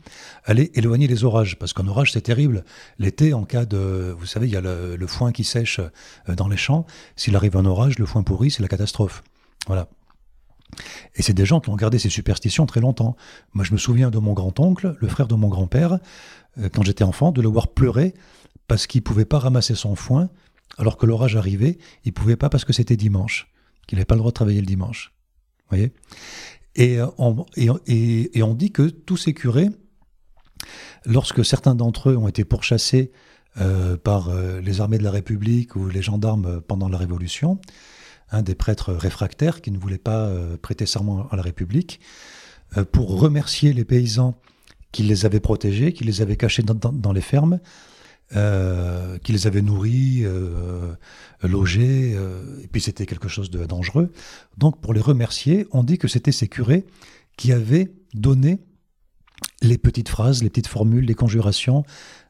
aller éloigner les orages. Parce qu'un orage, c'est terrible. L'été, en cas de... Vous savez, il y a le, foin qui sèche euh, dans les champs. S'il arrive un orage, le foin pourri, c'est la catastrophe. Voilà. Et c'est des gens qui ont gardé ces superstitions très longtemps. Moi, je me souviens de mon grand-oncle, le frère de mon grand-père, euh, quand j'étais enfant, de le voir pleurer parce qu'il ne pouvait pas ramasser son foin, alors que l'orage arrivait, il ne pouvait pas parce que c'était dimanche, qu'il n'avait pas le droit de travailler le dimanche. Vous voyez? Et on, et, on, dit que tous ces curés, lorsque certains d'entre eux ont été pourchassés euh, par euh, les armées de la République ou les gendarmes pendant la Révolution, des prêtres réfractaires qui ne voulaient pas euh, prêter serment à la République, pour remercier les paysans qui les avaient protégés, qui les avaient cachés dans les fermes, euh, qui les avait nourris, euh, logés, euh, et puis c'était quelque chose de dangereux. Donc pour les remercier, on dit que c'était ces curés qui avaient donné les petites phrases, les petites formules, les conjurations,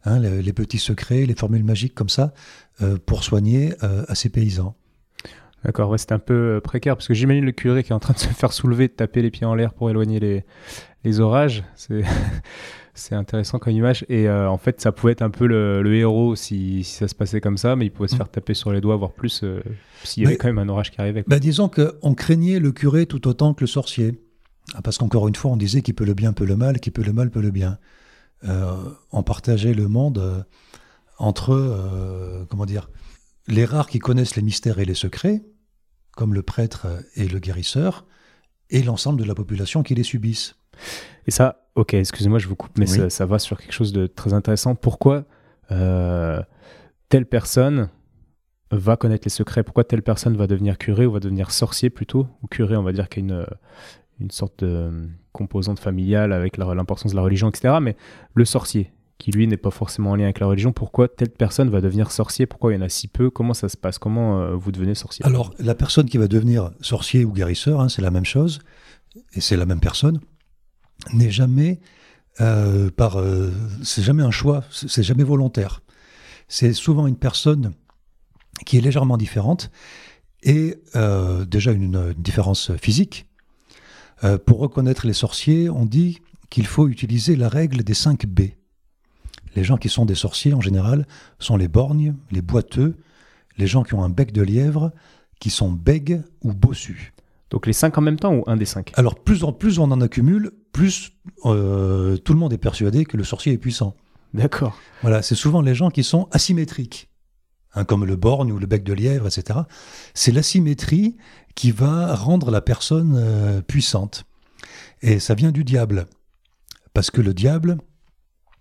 hein, les, petits secrets, les formules magiques comme ça, pour soigner à ces paysans. D'accord, ouais, c'est un peu précaire, parce que j'imagine le curé qui est en train de se faire soulever, de taper les pieds en l'air pour éloigner les, les orages. C'est c'est intéressant comme image. Et euh, en fait, ça pouvait être un peu le, héros si, ça se passait comme ça, mais il pouvait se mm. faire taper sur les doigts, voire plus, euh, s'il y avait quand même un orage qui arrivait. Bah, disons qu'on craignait le curé tout autant que le sorcier. Ah, parce qu'encore une fois, on disait qu'il peut le bien, peut le mal, qu'il peut le mal, peut le bien. Euh, on partageait le monde entre, comment dire, les rares qui connaissent les mystères et les secrets, comme le prêtre et le guérisseur, et l'ensemble de la population qui les subissent. Et ça, ok, excusez-moi, je vous coupe, mais ça, va sur quelque chose de très intéressant. Pourquoi euh, telle personne va connaître les secrets? Pourquoi telle personne va devenir curé ou va devenir sorcier plutôt? Ou curé, on va dire qu'il y a une, une sorte de composante familiale avec l'importance de la religion, etc. Mais le sorcier, qui lui n'est pas forcément en lien avec la religion, pourquoi telle personne va devenir sorcier? Pourquoi il y en a si peu? Comment ça se passe? Comment euh, vous devenez sorcier? Alors, la personne qui va devenir sorcier ou guérisseur, hein, c'est la même chose, et c'est la même personne n'est jamais euh, euh, c'est jamais un choix, c'est jamais volontaire. C'est souvent une personne qui est légèrement différente et déjà une, différence physique. pour reconnaître les sorciers, on dit qu'il faut utiliser la règle des 5 B. Les gens qui sont des sorciers en général sont les borgnes, les boiteux, les gens qui ont un bec de lièvre, qui sont bègues ou bossus. Donc les 5 en même temps ou un des 5 Alors plus en plus on en accumule, plus euh, tout le monde est persuadé que le sorcier est puissant. D'accord. Voilà, c'est souvent les gens qui sont asymétriques, hein, comme le borgne ou le bec de lièvre, etc. C'est l'asymétrie qui va rendre la personne euh, puissante. Et ça vient du diable. Parce que le diable,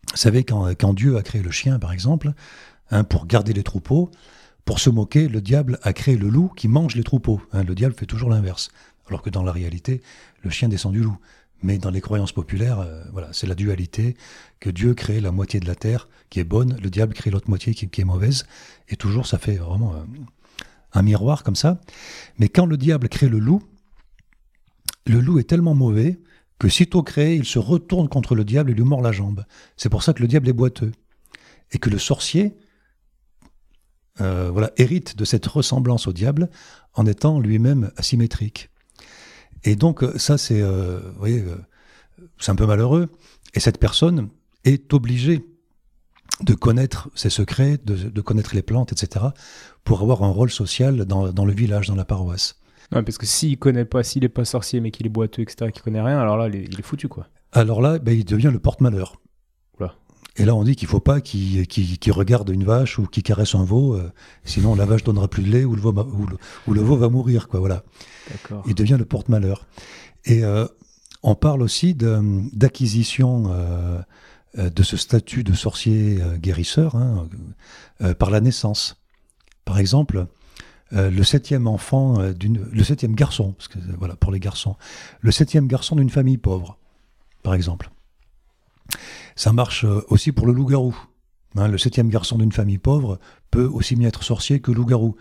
vous savez, quand, quand Dieu a créé le chien, par exemple, hein, pour garder les troupeaux, pour se moquer, le diable a créé le loup qui mange les troupeaux. Hein, le diable fait toujours l'inverse. Alors que dans la réalité, le chien descend du loup. Mais dans les croyances populaires, euh, voilà, c'est la dualité que Dieu crée la moitié de la terre qui est bonne, le diable crée l'autre moitié qui, est mauvaise, et toujours ça fait vraiment euh, un miroir comme ça. Mais quand le diable crée le loup, le loup est tellement mauvais que sitôt créé, il se retourne contre le diable et lui mord la jambe. C'est pour ça que le diable est boiteux. Et que le sorcier, euh, voilà, hérite de cette ressemblance au diable en étant lui-même asymétrique. Et donc euh, ça, c'est, euh, c'est un peu malheureux. Et cette personne est obligée de connaître ses secrets, de, connaître les plantes, etc., pour avoir un rôle social dans le village, dans la paroisse. Ouais, parce que s'il connaît pas, s'il est pas sorcier, mais qu'il est boiteux, etc., qu'il connaît rien, alors là, il est, il est foutu, quoi. Alors là, ben, il devient le porte-malheur. Oula. Et là, on dit qu'il faut pas qu'il regarde une vache ou qu'il caresse un veau, euh, sinon la vache donnera plus de lait ou le veau, va- ou le, ou le veau va mourir, quoi. Voilà. D'accord. Il devient le porte-malheur. Et euh, on parle aussi d'acquisition euh, de ce statut de sorcier guérisseur hein, par la naissance. Par exemple, euh, le septième enfant euh, d'une, le septième garçon, parce que euh, voilà pour les garçons, le septième garçon d'une famille pauvre, par exemple. Ça marche aussi pour le loup-garou. Hein, le septième garçon d'une famille pauvre peut aussi bien être sorcier que loup-garou.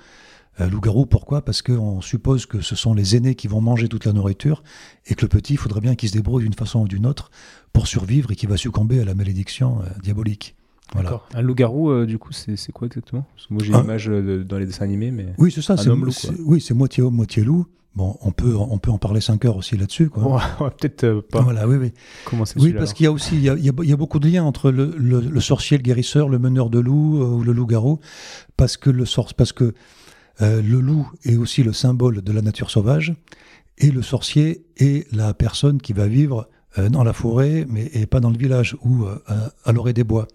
Loup-garou, pourquoi? Parce qu'on suppose que ce sont les aînés qui vont manger toute la nourriture et que le petit, il faudrait bien qu'il se débrouille d'une façon ou d'une autre pour survivre et qu'il va succomber à la malédiction diabolique. Voilà. Un loup-garou, euh, du coup, c'est quoi exactement? Parce que moi, j'ai l'image euh, de- dans les dessins animés, mais. Oui, c'est ça. Un homme loup, quoi. Oui, c'est moitié homme, moitié loup. Bon, on peut, on peut en parler 5 heures aussi là-dessus. Quoi. On va, peut-être euh, pas Voilà, oui, oui. commencer Oui, parce qu'il y a aussi il y a, il y a- y a beaucoup de liens entre le, le- le sorcier, le guérisseur, le meneur de loup euh, ou le loup-garou, parce que le sor- parce que le loup est aussi le symbole de la nature sauvage et le sorcier est la personne qui va vivre dans la forêt, mais et pas dans le village ou à, à l'orée des bois.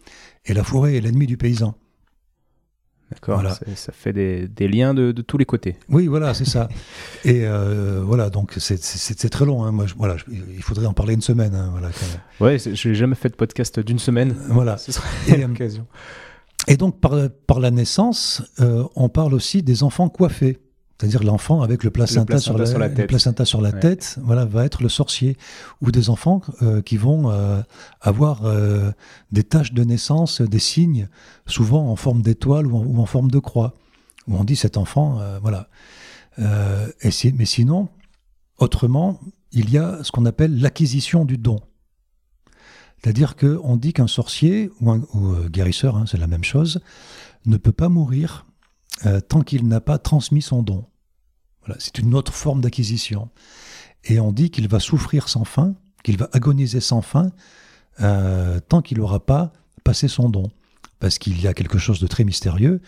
Et la forêt est l'ennemi du paysan. D'accord. voilà. Ça, fait des, des liens de, de tous les côtés. Oui, voilà, c'est ça. Et euh, voilà, donc c'est- très long. hein. Moi, je- voilà, je- il faudrait en parler une semaine. hein, voilà, quand même. Ouais, c'est- je n'ai jamais fait de podcast d'une semaine. voilà. Ce serait Et, euh, l'occasion. Et donc, par, par la naissance, euh, on parle aussi des enfants coiffés. C'est-à-dire l'enfant avec le placenta, placenta sur, la, sur la le tête. placenta sur la Ouais. tête, voilà, va être le sorcier. Ou des enfants euh, qui vont euh, avoir euh, des taches de naissance, des signes, souvent en forme d'étoile ou, en- ou en forme de croix. Où on dit cet enfant, voilà. Et si- mais sinon, autrement, il y a ce qu'on appelle l'acquisition du don. C'est-à-dire qu'on dit qu'un sorcier ou un ou, guérisseur, hein, c'est la même chose, ne peut pas mourir euh, tant qu'il n'a pas transmis son don. Voilà, c'est une autre forme d'acquisition. Et on dit qu'il va souffrir sans fin, qu'il va agoniser sans fin, euh, tant qu'il n'aura pas passé son don. Parce qu'il y a quelque chose de très mystérieux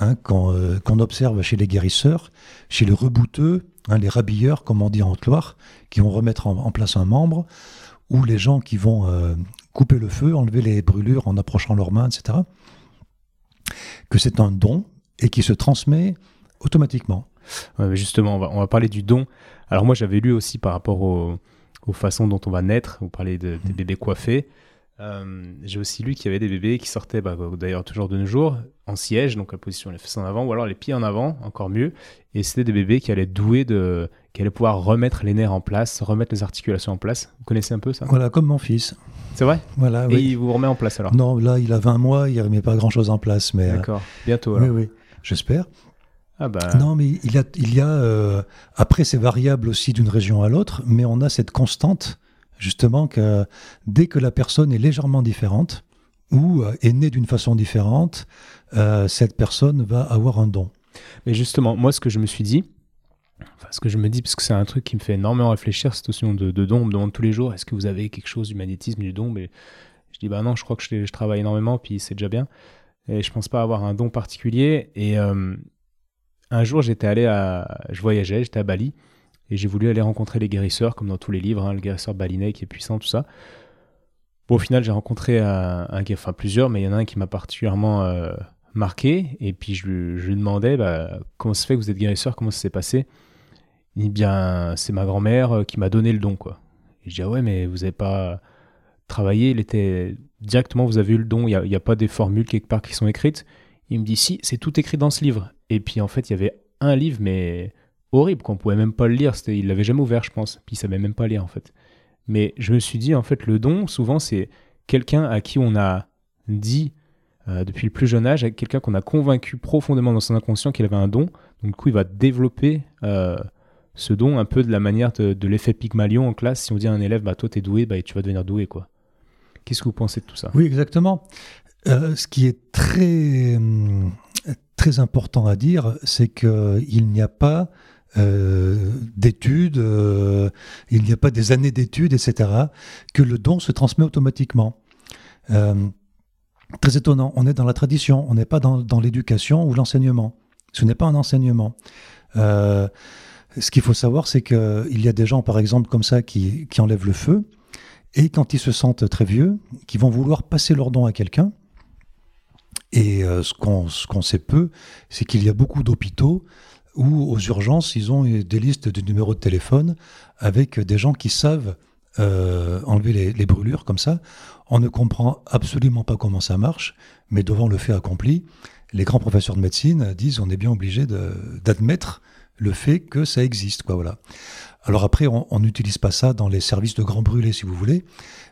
hein, qu'on euh, qu'on observe chez les guérisseurs, chez les rebouteux, hein, les rabilleurs, comme on dit en Haute-Loire, qui vont remettre en, en place un membre, ou les gens qui vont couper le feu, enlever les brûlures en approchant leurs mains, etc. Que c'est un don et qui se transmet automatiquement. Ouais, justement, on va, on va parler du don. Alors moi, j'avais lu aussi par rapport au- aux façons dont on va naître. Vous parlez de- des Mhm. bébés coiffés. Euh, J'ai aussi lu qu'il y avait des bébés qui sortaient, bah, d'ailleurs toujours de nos jours, en siège, donc la position les fesses en avant, ou alors les pieds en avant, encore mieux. Et c'était des bébés qui allaient douer de, qui allaient pouvoir remettre les nerfs en place, remettre les articulations en place. Vous connaissez un peu ça? Voilà, comme mon fils. C'est vrai? Voilà, Et oui. il vous remet en place alors? Non, là, il a 20 mois, il ne remet pas grand-chose en place, mais... euh, D'accord. Bientôt oui, oui, j'espère. Ah bah. Non, mais il y a, il y a euh, après c'est variable aussi d'une région à l'autre, mais on a cette constante justement que dès que la personne est légèrement différente ou euh, est née d'une façon différente, euh, cette personne va avoir un don. Mais justement, moi, ce que je me suis dit, enfin, ce que je me dis, parce que c'est un truc qui me fait énormément réfléchir, cette notion de, de don. On me demande tous les jours, est-ce que vous avez quelque chose du magnétisme, du don Mais je dis, bah non, je crois que je, je travaille énormément, puis c'est déjà bien. Et je pense pas avoir un don particulier. Et euh, un jour, j'étais allé à. Je voyageais, j'étais à Bali, et j'ai voulu aller rencontrer les guérisseurs, comme dans tous les livres, hein, le guérisseur balinais qui est puissant, tout ça. Au final, j'ai rencontré un, un enfin plusieurs, mais il y en a un qui m'a particulièrement euh, marqué. Et puis je, lui- je lui demandais bah, comment se fait que vous êtes guérisseur, comment ça s'est passé? Il dit bien, c'est ma grand-mère euh, qui m'a donné le don, quoi. Et je dis ah ouais, mais vous n'avez pas travaillé, il était directement, vous avez eu le don, il n'y a, a pas des formules quelque part qui sont écrites. Il me dit si, c'est tout écrit dans ce livre. Et puis en fait, il y avait un livre, mais horrible, qu'on pouvait même pas le lire. Il l'avait jamais ouvert, je pense. Puis il savait même pas lire, en fait. Mais je me suis dit, en fait, le don, souvent, c'est quelqu'un à qui on a dit euh, depuis le plus jeune âge, quelqu'un qu'on a convaincu profondément dans son inconscient qu'il avait un don. Donc, du coup, il va développer euh, ce don un peu de la manière de, de l'effet Pygmalion en classe. Si on dit à un élève, bah, toi, t'es doué, bah, tu vas devenir doué, quoi. Qu'est-ce que vous pensez de tout ça? Oui, exactement. Euh, ce qui est très, hum, très important à dire, c'est qu'il n'y a pas euh, d'études, euh, il n'y a pas des années d'études, etc., que le don se transmet automatiquement. Euh, très étonnant, on est dans la tradition, on n'est pas dans, l'éducation ou l'enseignement. Ce n'est pas un enseignement. ce qu'il faut savoir, c'est qu'il y a des gens, par exemple, comme ça, qui, qui enlèvent le feu, et quand ils se sentent très vieux, qui vont vouloir passer leur don à quelqu'un. Et ce qu'on sait peu, c'est qu'il y a beaucoup d'hôpitaux où aux urgences, ils ont des listes de numéros de téléphone avec des gens qui savent euh, enlever les, brûlures comme ça. On ne comprend absolument pas comment ça marche, mais devant le fait accompli, les grands professeurs de médecine disent on est bien obligé d'admettre le fait que ça existe. Voilà. Alors après, on n'utilise pas ça dans les services de grands brûlés, si vous voulez,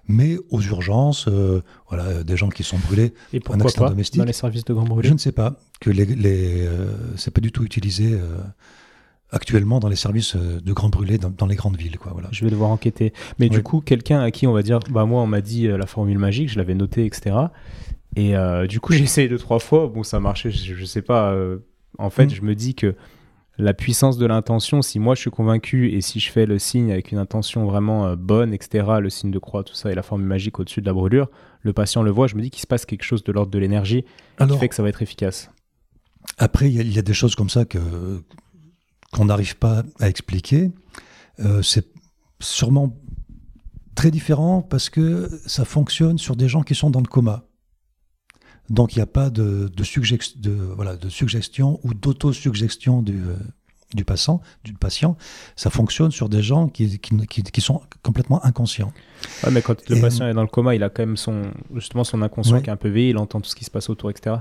mais aux urgences, euh, voilà, des gens qui sont brûlés, Et pourquoi un accident domestique. Dans les services de grands brûlés Je ne sais pas, que les, les euh, c'est pas du tout utilisé euh, actuellement dans les services de grands brûlés dans, les grandes villes. Quoi, voilà. Je vais devoir enquêter. Mais du coup, quelqu'un à qui on va dire, bah moi on m'a dit la formule magique, je l'avais noté, etc. Et du coup, j'ai essayé deux trois fois, bon ça marchait, je, je sais pas. en fait, mm. je me dis que la puissance de l'intention, si moi je suis convaincu et si je fais le signe avec une intention vraiment euh, bonne, etc., le signe de croix, tout ça, et la formule magique au-dessus de la brûlure, le patient le voit, je me dis qu'il se passe quelque chose de l'ordre de l'énergie qui fait que ça va être efficace. Après, il y, a des choses comme ça que qu'on n'arrive pas à expliquer. Euh, c'est sûrement très différent parce que ça fonctionne sur des gens qui sont dans le coma. Donc il n'y a pas de, de, de, voilà, de suggestion ou d'autosuggestion du, du patient, du patient. Ça fonctionne sur des gens qui, qui, qui, sont complètement inconscients. mais quand le patient est dans le coma, il a quand même son, justement son inconscient qui est un peu veillé, il entend tout ce qui se passe autour, etc.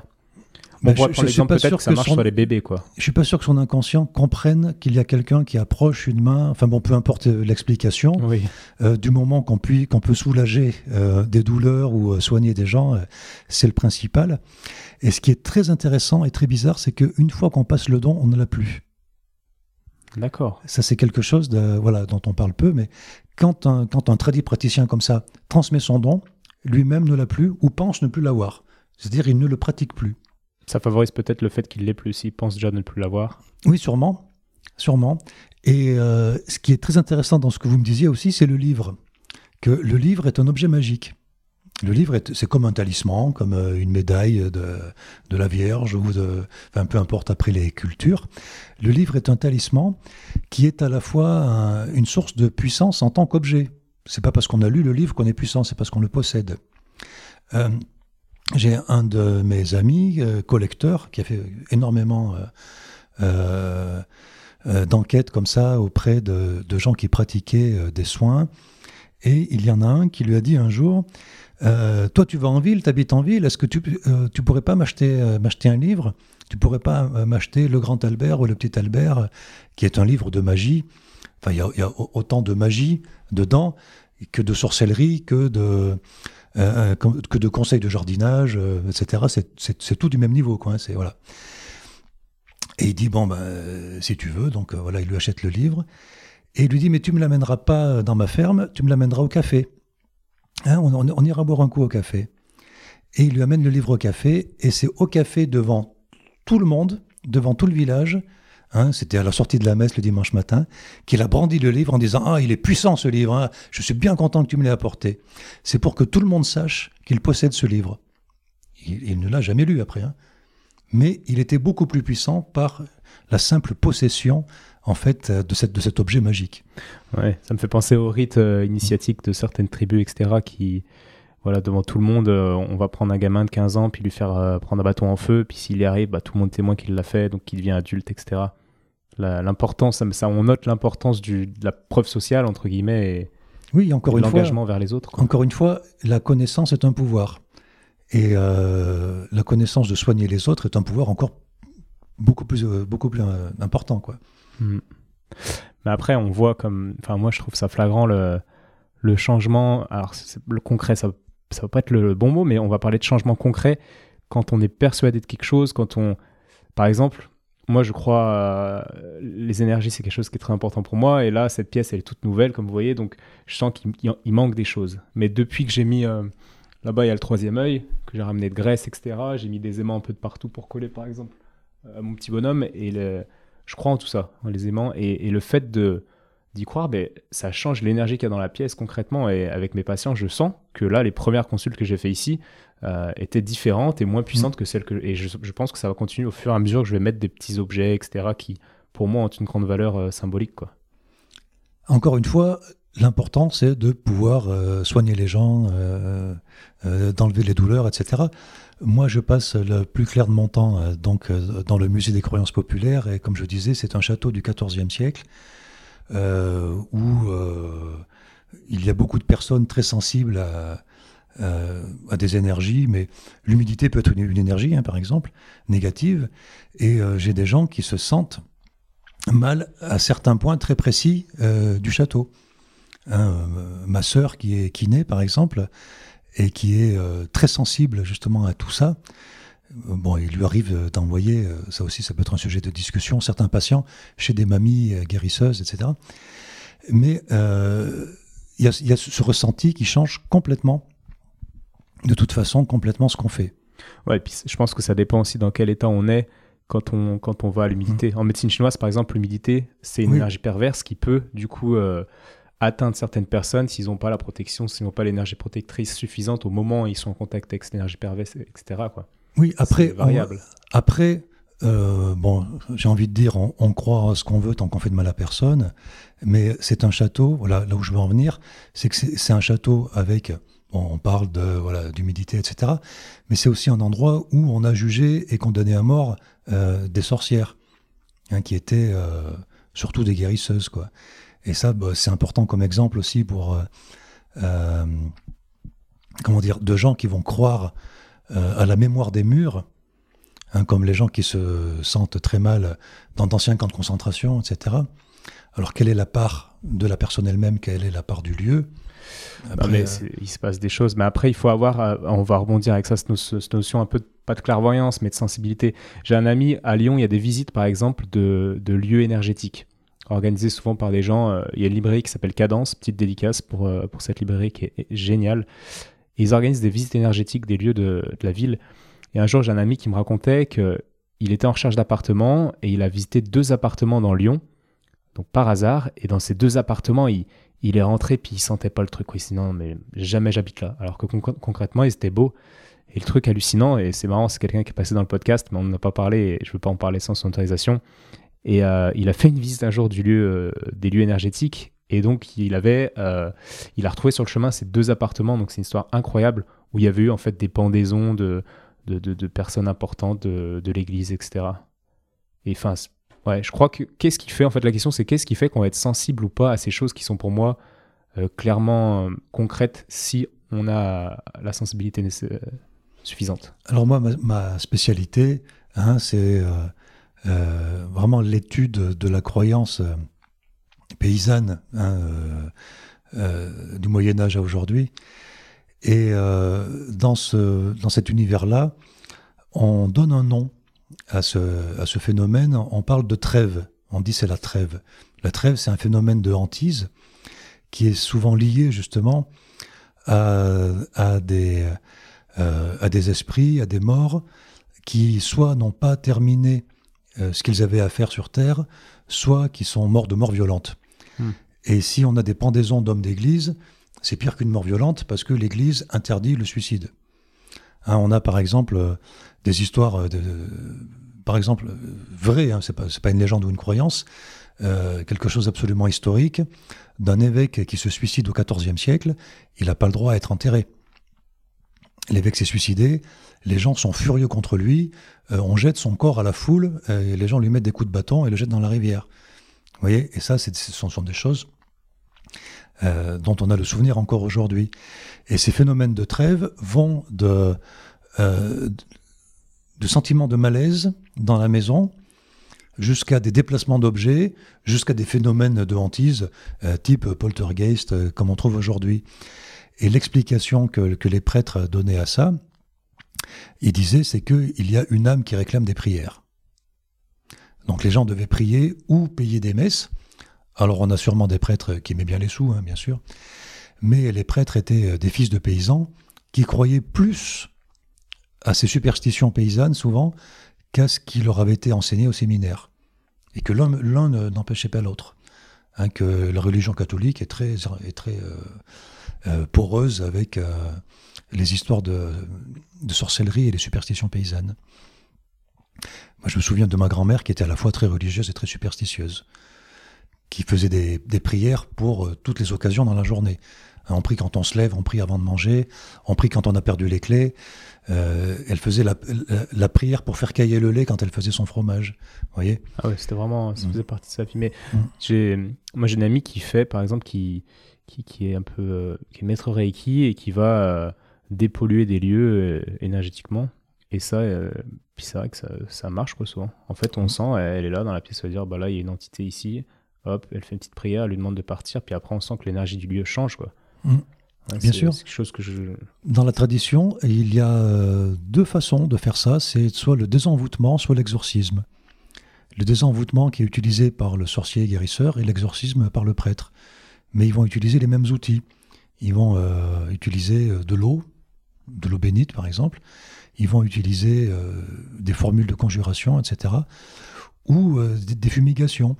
Bon, bah, je, suis pas sûr que, ça marche sur les bébés, quoi. Je suis pas sûr que son inconscient comprenne qu'il y a quelqu'un qui approche une main. Enfin bon, peu importe euh, l'explication. Euh, du moment qu'on qu'on peut soulager euh, des douleurs ou soigner des gens, c'est le principal. Et ce qui est très intéressant et très bizarre, c'est qu'une fois qu'on passe le don, on ne l'a plus. D'accord. Ça, c'est quelque chose de, voilà, dont on parle peu, mais quand un, quand un tradit praticien comme ça transmet son don, lui-même ne l'a plus ou pense ne plus l'avoir. C'est-à-dire, il ne le pratique plus. Ça favorise peut-être le fait qu'il l'ait plus, s'il pense déjà ne plus l'avoir. Oui, sûrement. Sûrement. Et euh, ce qui est très intéressant dans ce que vous me disiez aussi, c'est le livre. Que le livre est un objet magique. Le livre, c'est comme un talisman, comme euh, une médaille de, de la Vierge, ou de, enfin, peu importe après les cultures. Le livre est un talisman qui est à la fois une source de puissance en tant qu'objet. C'est pas parce qu'on a lu le livre qu'on est puissant, c'est parce qu'on le possède. Euh, j'ai un de mes amis, euh, collecteur, qui a fait énormément euh, euh, d'enquêtes comme ça auprès de, gens qui pratiquaient des soins. Et il y en a un qui lui a dit un jour, toi tu vas en ville, tu habites en ville, est-ce que tu ne pourrais pas m'acheter un livre? Tu pourrais pas m'acheter Le Grand Albert ou Le Petit Albert, qui est un livre de magie Enfin, il y, a autant de magie dedans que de sorcellerie, que de euh, que de conseils de jardinage, euh, etc. C'est tout du même niveau, quoi. Hein, c'est voilà. Et il dit bon ben si tu veux, donc euh, voilà, il lui achète le livre et il lui dit mais tu me l'amèneras pas dans ma ferme, tu me l'amèneras au café. Hein, on, ira boire un coup au café. Et il lui amène le livre au café et c'est au café devant tout le monde, devant tout le village, Hein, c'était à la sortie de la messe le dimanche matin, qu'il a brandi le livre en disant Ah, il est puissant ce livre, hein. je suis bien content que tu me l'aies apporté. C'est pour que tout le monde sache qu'il possède ce livre. Il, ne l'a jamais lu après, hein. mais il était beaucoup plus puissant par la simple possession en fait de, cette, de cet objet magique. Ouais, ça me fait penser au rite euh, initiatique de certaines tribus, etc., qui, voilà, devant tout le monde, euh, on va prendre un gamin de 15 ans, puis lui faire euh, prendre un bâton en feu, puis s'il y arrive, bah, tout le monde témoin qu'il l'a fait, donc qu'il devient adulte, etc. L'importance, ça, on note l'importance de la preuve sociale, entre guillemets, et, oui, encore une l'engagement vers les autres. Encore une fois, la connaissance est un pouvoir. Et euh, la connaissance de soigner les autres est un pouvoir encore beaucoup plus, beaucoup plus important. Quoi. Hmm. Mais après, on voit comme. Enfin, moi, je trouve ça flagrant le, le changement. Alors, le concret, ça ça va pas être le bon mot, mais on va parler de changement concret quand on est persuadé de quelque chose, quand on, par exemple, moi je crois les énergies c'est quelque chose qui est très important pour moi et là cette pièce elle est toute nouvelle comme vous voyez donc je sens qu'il manque des choses. Mais depuis que j'ai mis euh, là-bas il y a le troisième œil que j'ai ramené de Grèce etc. J'ai mis des aimants un peu de partout pour coller par exemple mon petit bonhomme, et je crois en tout ça, en les aimant, et, le fait de d'y croire, ben, ça change l'énergie qu'il y a dans la pièce concrètement. Et avec mes patients, je sens que là, les premières consultes que j'ai fait ici euh, étaient différentes et moins puissantes mm. que celles que. Et je, pense que ça va continuer au fur et à mesure que je vais mettre des petits objets, etc., qui, pour moi, ont une grande valeur euh, symbolique. Quoi. Encore une fois, l'important, c'est de pouvoir euh, soigner les gens, d'enlever les douleurs, etc. Moi, je passe le plus clair de mon temps donc, dans le musée des croyances populaires, et comme je disais, c'est un château du XIVe siècle euh, où il y a beaucoup de personnes très sensibles à, des énergies, mais l'humidité peut être une, énergie, hein, par exemple, négative, et j'ai des gens qui se sentent mal à certains points très précis du château. Hein, ma sœur qui est kiné, par exemple, et qui est euh, très sensible justement à tout ça. Euh, bon, il lui arrive d'envoyer, euh, ça aussi, ça peut être un sujet de discussion, certains patients chez des mamies guérisseuses, etc. Mais il y, a ce ressenti qui change complètement, de toute façon, complètement ce qu'on fait. Ouais, et puis je pense que ça dépend aussi dans quel état on est quand on, quand on va à l'humidité. Mmh. En médecine chinoise, par exemple, l'humidité, c'est une énergie perverse qui peut, du coup, atteindre certaines personnes s'ils n'ont pas la protection, s'ils n'ont pas l'énergie protectrice suffisante au moment où ils sont en contact avec cette énergie perverse, etc. Quoi. Oui, après, variable. après euh, bon, j'ai envie de dire, on, croit ce qu'on veut tant qu'on fait de mal à personne, mais c'est un château, voilà, là où je veux en venir, c'est que c'est un château avec, on parle de voilà d'humidité, etc., mais c'est aussi un endroit où on a jugé et condamné à mort euh, des sorcières, hein, qui étaient euh, surtout des guérisseuses, quoi. Et ça, bah, c'est important comme exemple aussi pour, euh, euh, comment dire, de gens qui vont croire euh, à la mémoire des murs, hein, comme les gens qui se sentent très mal dans d'anciens camps de concentration, etc. Alors, quelle est la part de la personne elle-même, quelle est la part du lieu? Mais il se passe des choses, mais après il faut avoir, on va rebondir avec ça, cette, notion un peu pas de clairvoyance, mais de sensibilité. J'ai un ami à Lyon, il y a des visites par exemple de, de lieux énergétiques organisé souvent par des gens. Euh, il y a une librairie qui s'appelle Cadence, petite dédicace pour, euh, pour cette librairie qui est, géniale. Ils organisent des visites énergétiques des lieux de, la ville. Et un jour, j'ai un ami qui me racontait qu'il était en recherche d'appartements et il a visité deux appartements dans Lyon, donc par hasard. Et dans ces deux appartements, il, est rentré puis il sentait pas le truc. Il s'est non, mais jamais j'habite là. Alors que concrètement, ils étaient beaux. Et le truc hallucinant, et c'est marrant, c'est quelqu'un qui est passé dans le podcast, mais on n'en a pas parlé et je ne veux pas en parler sans son autorisation. Et euh, il a fait une visite un jour du lieu, euh, des lieux énergétiques. Et donc, il avait, euh, il a retrouvé sur le chemin ces deux appartements. Donc, c'est une histoire incroyable où il y avait eu en fait des pendaisons de, de, personnes importantes de, de l'église, etc. Et enfin, ouais, je crois que qu'est-ce qui fait, en fait, la question c'est qu'est-ce qui fait qu'on va être sensible ou pas à ces choses qui sont pour moi clairement concrètes si on a la sensibilité suffisante. Alors, moi, ma, spécialité, hein, c'est euh, vraiment l'étude de la croyance euh, paysanne hein, euh, du Moyen Âge à aujourd'hui. Et dans, ce, dans cet univers-là, on donne un nom à ce, phénomène. On parle de trêve. On dit c'est la trêve. La trêve, c'est un phénomène de hantise qui est souvent lié justement à, des, esprits, à des morts qui soit n'ont pas terminé euh, ce qu'ils avaient à faire sur Terre, soit qui sont morts de mort violente. Et si on a des pendaisons d'hommes d'église, c'est pire qu'une mort violente parce que l'Église interdit le suicide. Hein, on a par exemple euh, des histoires, euh, de, par exemple, vraies, hein, c'est pas, pas, une légende ou une croyance, quelque chose d'absolument historique, d'un évêque qui se suicide au XIVe siècle, il n'a pas le droit à être enterré. L'évêque s'est suicidé, les gens sont furieux contre lui, euh, on jette son corps à la foule, euh, et les gens lui mettent des coups de bâton et le jettent dans la rivière. Vous voyez Et ça, ce sont des choses euh, dont on a le souvenir encore aujourd'hui. Et ces phénomènes de trêve vont de, de sentiments de malaise dans la maison jusqu'à des déplacements d'objets, jusqu'à des phénomènes de hantise, type poltergeist, comme on trouve aujourd'hui. Et l'explication que, que, les prêtres donnaient à ça, il disait, c'est qu'il y a une âme qui réclame des prières. Donc les gens devaient prier ou payer des messes. Alors on a sûrement des prêtres qui aimaient bien les sous, hein, bien sûr, mais les prêtres étaient euh, des fils de paysans qui croyaient plus à ces superstitions paysannes souvent qu'à ce qui leur avait été enseigné au séminaire. Et que l'un l'un ne- n'empêchait pas l'autre. Hein, que la religion catholique est très, euh, euh, poreuse avec les histoires de, de sorcellerie et les superstitions paysannes. Moi, je me souviens de ma grand-mère qui était à la fois très religieuse et très superstitieuse, qui faisait des, des prières pour euh, toutes les occasions dans la journée. On prie quand on se lève, on prie avant de manger, on prie quand on a perdu les clés. Euh, elle faisait la, la- la prière pour faire cailler le lait quand elle faisait son fromage. Vous voyez Ah ouais, c'était vraiment, ça Mm. faisait partie de sa vie. Mais Mm. j'ai, moi, j'ai une amie qui fait, par exemple, qui, qui, qui est un peu, euh, qui est maître Reiki et qui va dépolluer des lieux énergétiquement. Et ça, euh, puis c'est vrai que ça, ça marche quoi souvent. En fait, on sent, elle, elle est là dans la pièce, elle va dire, bah là, il y a une entité ici. Hop, elle fait une petite prière, elle lui demande de partir, puis après, on sent que l'énergie du lieu change quoi. Mm. Ouais, Bien sûr. Quelque chose que je. Dans la tradition, il y a euh, deux façons de faire ça, c'est soit le désenvoûtement, soit l'exorcisme. Le désenvoûtement qui est utilisé par le sorcier guérisseur et l'exorcisme par le prêtre. Mais ils vont utiliser les mêmes outils. Ils vont euh, utiliser euh, de l'eau, de l'eau bénite par exemple. Ils vont utiliser euh, des formules de conjuration, etc. Ou euh, des, des fumigations.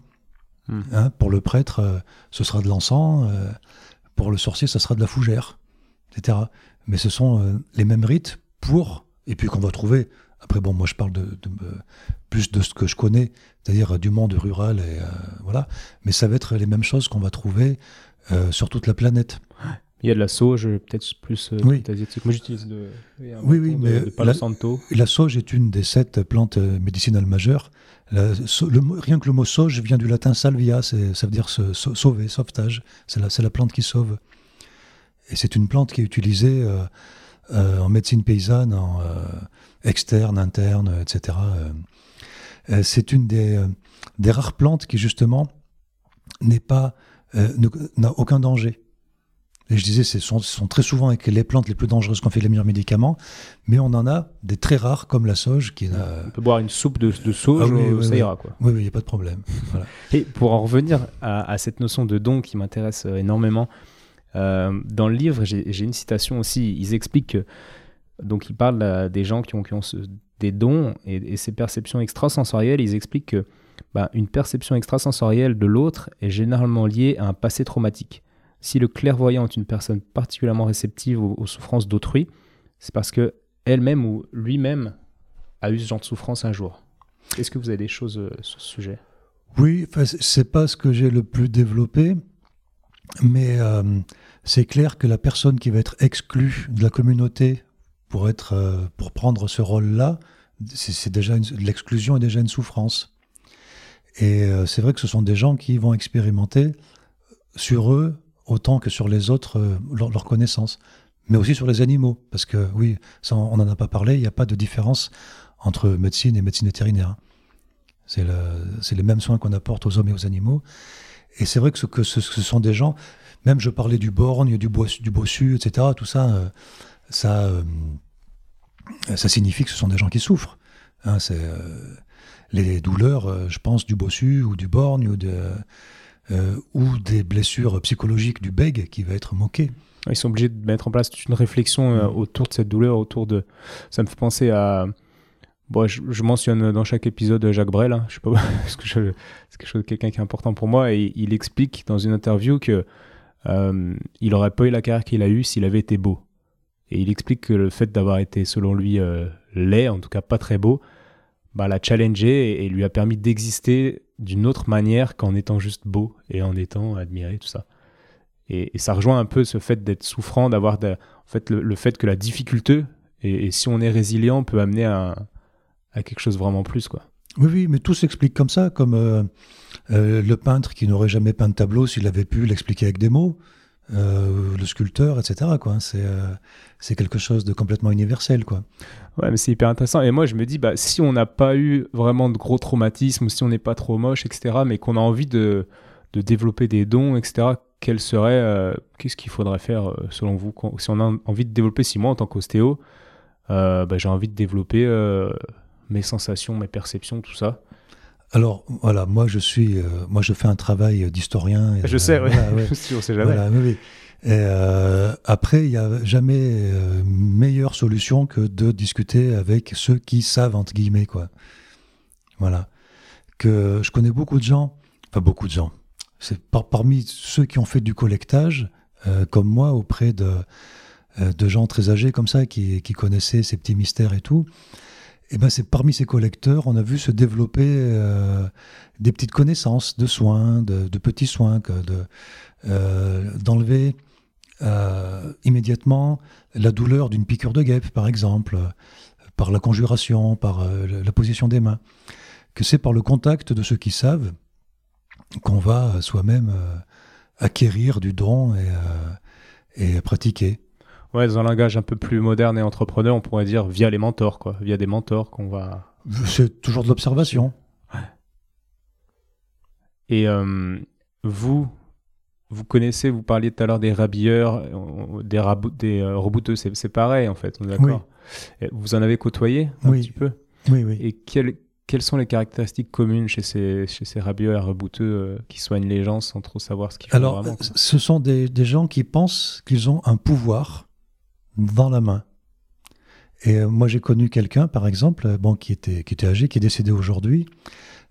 Hein, pour le prêtre, euh, ce sera de l'encens. euh, pour le sorcier, ça sera de la fougère, etc. Mais ce sont euh, les mêmes rites pour, et puis qu'on va trouver, après bon, moi je parle de, de, plus de ce que je connais, c'est-à-dire du monde rural, et voilà, mais ça va être les mêmes choses qu'on va trouver sur toute la planète. Il y a de la sauge, peut-être plus euh, Oui. asiatique. Moi, j'utilise de, oui, de- de Palo la- Santo. La sauge est une des sept plantes euh, médicinales majeures. La- le rien que le mot sauge vient du latin salvia, ça veut dire se- sauver, sauvetage. C'est la, plante qui sauve. Et c'est une plante qui est utilisée euh, euh, en médecine paysanne, en euh, externe, interne, euh, etc. Euh, euh, c'est une des, euh, des rares plantes qui justement n'est pas euh, ne- n'a aucun danger. Et je disais, ce sont, très souvent avec les plantes les plus dangereuses qu'on fait les meilleurs médicaments, mais on en a des très rares comme la qui n'a. On peut boire une soupe de, de sauge, Ah oui, euh, oui, ça oui. ira quoi. Oui, il n'y a pas de problème. Voilà. Et pour en revenir à, à cette notion de don qui m'intéresse euh, énormément, euh, dans le livre, j'ai j'ai une citation aussi. Ils expliquent que, donc, ils parlent euh, des gens qui ont, qui ont ce- des dons et, et ces perceptions extrasensorielles. Ils expliquent que bah, une perception extrasensorielle de l'autre est généralement liée à un passé traumatique. Si le clairvoyant est une personne particulièrement réceptive aux, souffrances d'autrui, c'est parce que elle-même ou lui-même a eu ce genre de souffrance un jour. Est-ce que vous avez des choses euh, sur ce sujet? Oui, c'est- pas ce que j'ai le plus développé, mais euh, c'est clair que la personne qui va être exclue de la communauté pour, être, euh, pour prendre ce rôle-là, c'est déjà l'exclusion est déjà une souffrance. Et c'est vrai que ce sont des gens qui vont expérimenter sur eux autant que sur les autres euh, leur, leur connaissance, mais aussi sur les animaux, parce que oui, on n'en a pas parlé, il n'y a pas de différence entre médecine et médecine vétérinaire. C'est le- les mêmes soins qu'on apporte aux hommes et aux animaux. Et c'est vrai que ce, que ce, sont des gens, même je parlais du borgne, du, bois, du bossu, etc., tout ça, euh, ça, euh, ça signifie que ce sont des gens qui souffrent. Hein, c'est euh, les douleurs, je pense, du bossu ou du borgne ou, de, euh, ou des blessures psychologiques du bègue qui va être moqué. Ils sont obligés de mettre en place toute une réflexion euh, Mm. autour de cette douleur, autour de. Ça me fait penser à. Bon, je, je mentionne dans chaque épisode Jacques Brel, hein, je sais pas, parce que je- c'est quelque chose, quelqu'un qui est important pour moi, et il explique dans une interview que euh, il aurait pas eu la carrière qu'il a eue s'il avait été beau. Et il explique que le fait d'avoir été, selon lui, euh, laid, en tout cas pas très beau, bah, l'a challengé et, et lui a permis d'exister d'une autre manière qu'en étant juste beau et en étant admiré, tout ça. Et, ça rejoint un peu ce fait d'être souffrant, d'avoir en fait, le, fait que la difficulté, et, si on est résilient, peut amener à, à quelque chose vraiment plus. Quoi. Oui, oui, mais tout s'explique comme ça, comme euh, euh, le peintre qui n'aurait jamais peint de tableau s'il avait pu l'expliquer avec des mots, euh, le sculpteur, etc. Quoi. C'est, euh, c'est quelque chose de complètement universel. Quoi. Ouais, mais c'est hyper intéressant. Et moi, je me dis, bah, si on n'a pas eu vraiment de gros traumatismes, si on n'est pas trop moche, etc., mais qu'on a envie de, de développer des dons, etc., quel serait, euh, qu'est-ce qu'il faudrait faire selon vous Si on a envie de développer, si moi, en tant qu'ostéo, bah, j'ai envie de développer mes sensations, mes perceptions, tout ça. Alors, voilà, moi je suis, euh, moi je fais un travail d'historien. et, Je sais, ouais. voilà, ouais. on sait jamais. Voilà, oui, oui. Et, euh, après, il n'y a jamais euh, meilleure solution que de discuter avec ceux qui savent, entre guillemets, quoi. Voilà. Que je connais beaucoup de gens, enfin beaucoup de gens, c'est par, parmi ceux qui ont fait du collectage, euh, comme moi, auprès de, de gens très âgés comme ça, qui, qui connaissaient ces petits mystères et tout. Et ben c'est parmi ces collecteurs, on a vu se développer euh, des petites connaissances de soins, de, de petits soins, que de d'enlever immédiatement la douleur d'une piqûre de guêpe, par exemple, par la conjuration, par la position des mains. Que c'est par le contact de ceux qui savent qu'on va soi-même euh, acquérir du don et, euh, et pratiquer. Ouais, dans un langage un peu plus moderne et entrepreneur, on pourrait dire via les mentors, quoi, via des mentors qu'on va. C'est toujours de l'observation. Ouais. Et euh, vous, vous connaissez, vous parliez tout à l'heure des rabilleurs, des, des rebouteux, c'est pareil en fait, on est d'accord. Vous en avez côtoyé un petit peu? Oui, oui. Et quel, quelles sont les caractéristiques communes chez ces, chez ces rabieux et rebouteux euh, qui soignent les gens sans trop savoir ce qu'ils font Alors, vraiment ce sont des, des, gens qui pensent qu'ils ont un pouvoir dans la main. Et euh, moi, j'ai connu quelqu'un, par exemple, bon, qui, était, qui était âgé, qui est décédé aujourd'hui,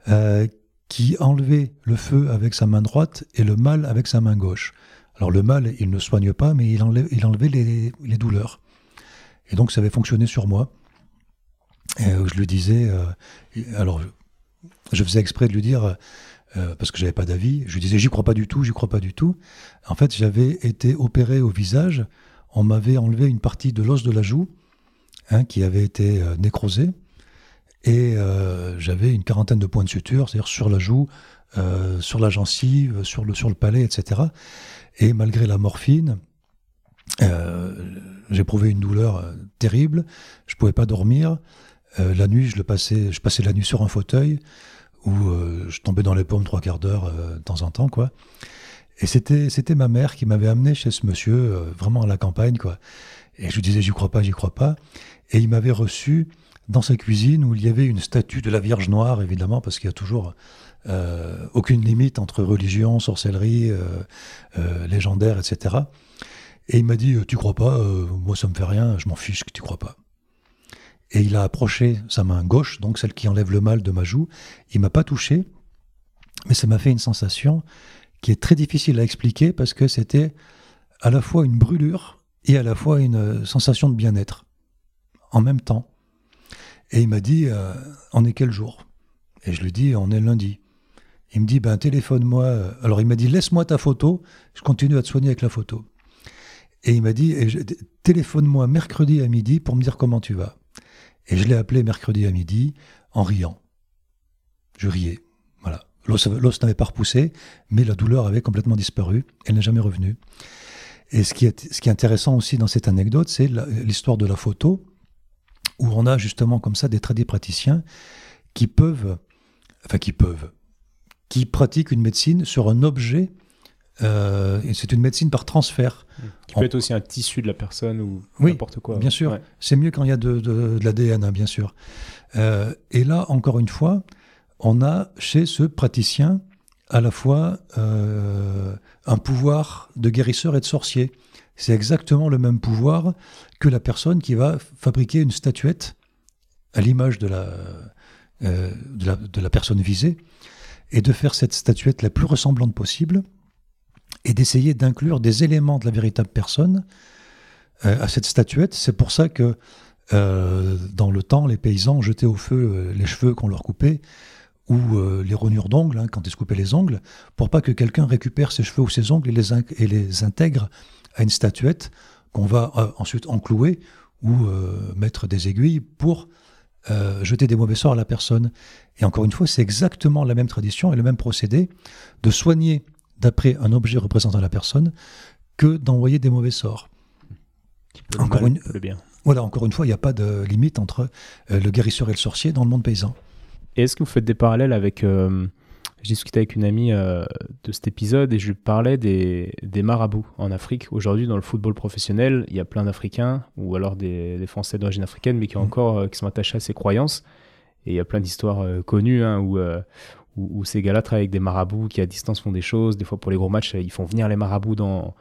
euh, qui enlevait le feu avec sa main droite et le mal avec sa main gauche. Alors, le mal, il ne soigne pas, mais il, enlevait les, douleurs. Et donc, ça avait fonctionné sur moi. Euh, je lui disais, alors je faisais exprès de lui dire, parce que j'avais pas d'avis, je lui disais, j'y crois pas du tout, j'y crois pas du tout. En fait, j'avais été opéré au visage, on m'avait enlevé une partie de l'os de la joue, hein, qui avait été nécrosé, et j'avais une quarantaine de points de suture, c'est-à-dire sur la joue, sur la gencive, sur le, sur le palais, etc. Et malgré la morphine, j'éprouvais une douleur terrible, je pouvais pas dormir. Euh, la nuit, je, le passais, je passais la nuit sur un fauteuil où euh, je tombais dans les pommes trois quarts d'heure euh, de temps en temps, quoi. Et c'était, ma mère qui m'avait amené chez ce monsieur, vraiment à la campagne, quoi. Et je lui disais, j'y crois pas, j'y crois pas. Et il m'avait reçu dans sa cuisine où il y avait une statue de la Vierge Noire, évidemment, parce qu'il y a toujours aucune limite entre religion, sorcellerie, légendaire, etc. Et il m'a dit, tu crois pas, moi ça me fait rien, je m'en fiche que tu crois pas et il a approché sa main gauche, donc celle qui enlève le mal de ma joue. Il m'a pas touché, mais ça m'a fait une sensation qui est très difficile à expliquer parce que c'était à la fois une brûlure et à la fois une sensation de bien-être en même temps. Et il m'a dit euh, On est quel jour? Et je lui dis On est lundi. Il me dit Ben téléphone-moi. Alors il m'a dit Laisse-moi ta photo, je continue à te soigner avec la photo. Et il m'a dit Téléphone-moi mercredi à midi pour me dire comment tu vas. Et je l'ai appelé mercredi à midi en riant. Je riais. L'os n'avait pas repoussé, mais la douleur avait complètement disparu. Elle n'est jamais revenue. Et ce qui, est, ce qui est intéressant aussi dans cette anecdote, c'est l'histoire de la photo, où on a justement comme ça des praticiens qui peuvent, enfin qui peuvent, qui pratiquent une médecine sur un objet euh, c'est une médecine par transfert. Qui peut être aussi un tissu de la personne ou n'importe quoi. Bien sûr, c'est mieux quand il y a de, de, l'ADN, hein, bien sûr. Euh, et là, encore une fois, on a chez ce praticien à la fois euh, un pouvoir de guérisseur et de sorcier. C'est exactement le même pouvoir que la personne qui va fabriquer une statuette à l'image de la, la personne visée et de faire cette statuette la plus ressemblante possible et d'essayer d'inclure des éléments de la véritable personne euh, à cette statuette. C'est pour ça que euh, dans le temps, les paysans jetaient au feu euh, les cheveux qu'on leur coupait ou les rognures d'ongles, hein, quand ils se coupaient les ongles, pour pas que quelqu'un récupère ses cheveux ou ses ongles et les, et les intègre à une statuette qu'on va ensuite enclouer ou mettre des aiguilles pour jeter des mauvais sorts à la personne. Et encore une fois, c'est exactement la même tradition et le même procédé de soigner d'après un objet représentant la personne que d'envoyer des mauvais sorts. Encore une, bien. Voilà, encore une fois, il n'y a pas de limite entre euh, le guérisseur et le sorcier dans le monde paysan. Et est-ce que vous faites des parallèles avec... Euh, j'ai discuté avec une amie euh, de cet épisode et je lui parlais des, des marabouts en Afrique. Aujourd'hui, dans le football professionnel, il y a plein d'Africains ou alors des, Français d'origine africaine, mais qui, ont mmh. encore, qui sont attachés à ces croyances. Et il y a plein d'histoires connues hein, où, où, ces gars-là travaillent avec des marabouts qui à distance font des choses. Des fois pour les gros matchs, ils font venir les marabouts dans,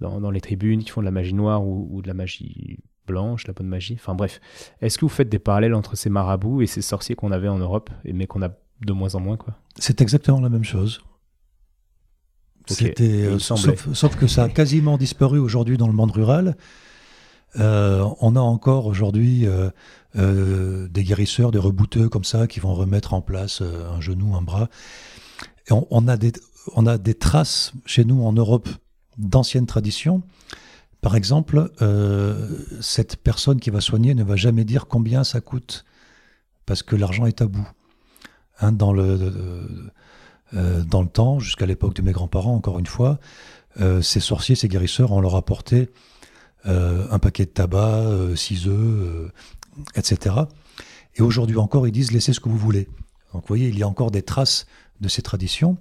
dans, les tribunes, qui font de la magie noire ou, de la magie blanche, la bonne magie. Enfin bref, est-ce que vous faites des parallèles entre ces marabouts et ces sorciers qu'on avait en Europe, mais qu'on a de moins en moins quoi? C'est exactement la même chose. C'était, euh, sauf, que ça a quasiment disparu aujourd'hui dans le monde rural. Euh, on a encore aujourd'hui euh, des guérisseurs, des rebouteux comme ça qui vont remettre en place un genou, un bras. Et on, a des, on a des traces chez nous en Europe d'anciennes traditions. Par exemple, cette personne qui va soigner ne va jamais dire combien ça coûte parce que l'argent est bout. Hein, dans le euh, dans le temps, jusqu'à l'époque de mes grands-parents, encore une fois, euh, ces sorciers, ces guérisseurs, on leur apportait euh, un paquet de tabac, six œufs, etc. Et aujourd'hui encore, ils disent laissez ce que vous voulez. Donc vous voyez, il y a encore des traces de ces traditions.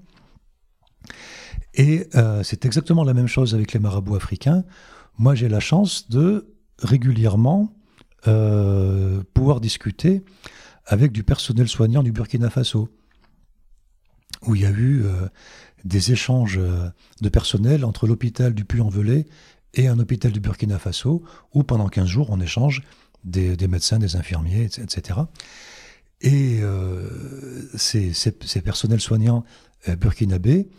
Et c'est exactement la même chose avec les marabouts africains. Moi, j'ai la chance de régulièrement pouvoir discuter avec du personnel soignant du Burkina Faso où il y a eu euh, des échanges euh, de personnel entre l'hôpital du Puy-en-Velay et un hôpital du Burkina Faso, où pendant 15 jours, on échange des, médecins, des infirmiers, etc. Et euh, ces, personnels soignants burkinabés,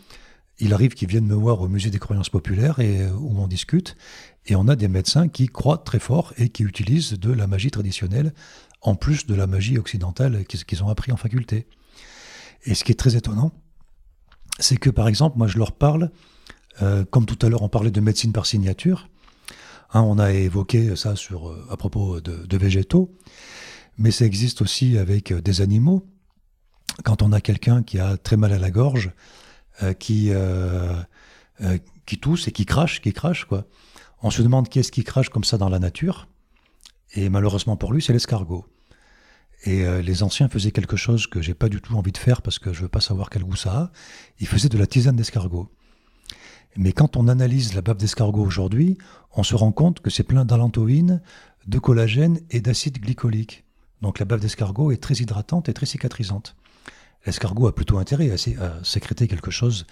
il arrive qu'ils viennent me voir au musée des croyances populaires et où on discute. Et on a des médecins qui croient très fort et qui utilisent de la magie traditionnelle en plus de la magie occidentale qu'ils ont appris en faculté. Et ce qui est très étonnant, c'est que par exemple, moi je leur parle, euh, comme tout à l'heure on parlait de médecine par signature, hein, on a évoqué ça euh, à propos de, végétaux, mais ça existe aussi avec euh, des animaux. Quand on a quelqu'un qui a très mal à la gorge, qui, qui tousse et qui crache, qui crache, quoi. On se demande qui est-ce qui crache comme ça dans la nature, et malheureusement pour lui, c'est l'escargot. Et euh, les anciens faisaient quelque chose que j'ai pas du tout envie de faire parce que je veux pas savoir quel goût ça a. Ils faisaient de la tisane d'escargot. Mais quand on analyse la bave d'escargot aujourd'hui, on se rend compte que c'est plein d'alantoïne, de collagène et d'acide glycolique. Donc la bave d'escargot est très hydratante et très cicatrisante. L'escargot a plutôt intérêt à, sécréter quelque chose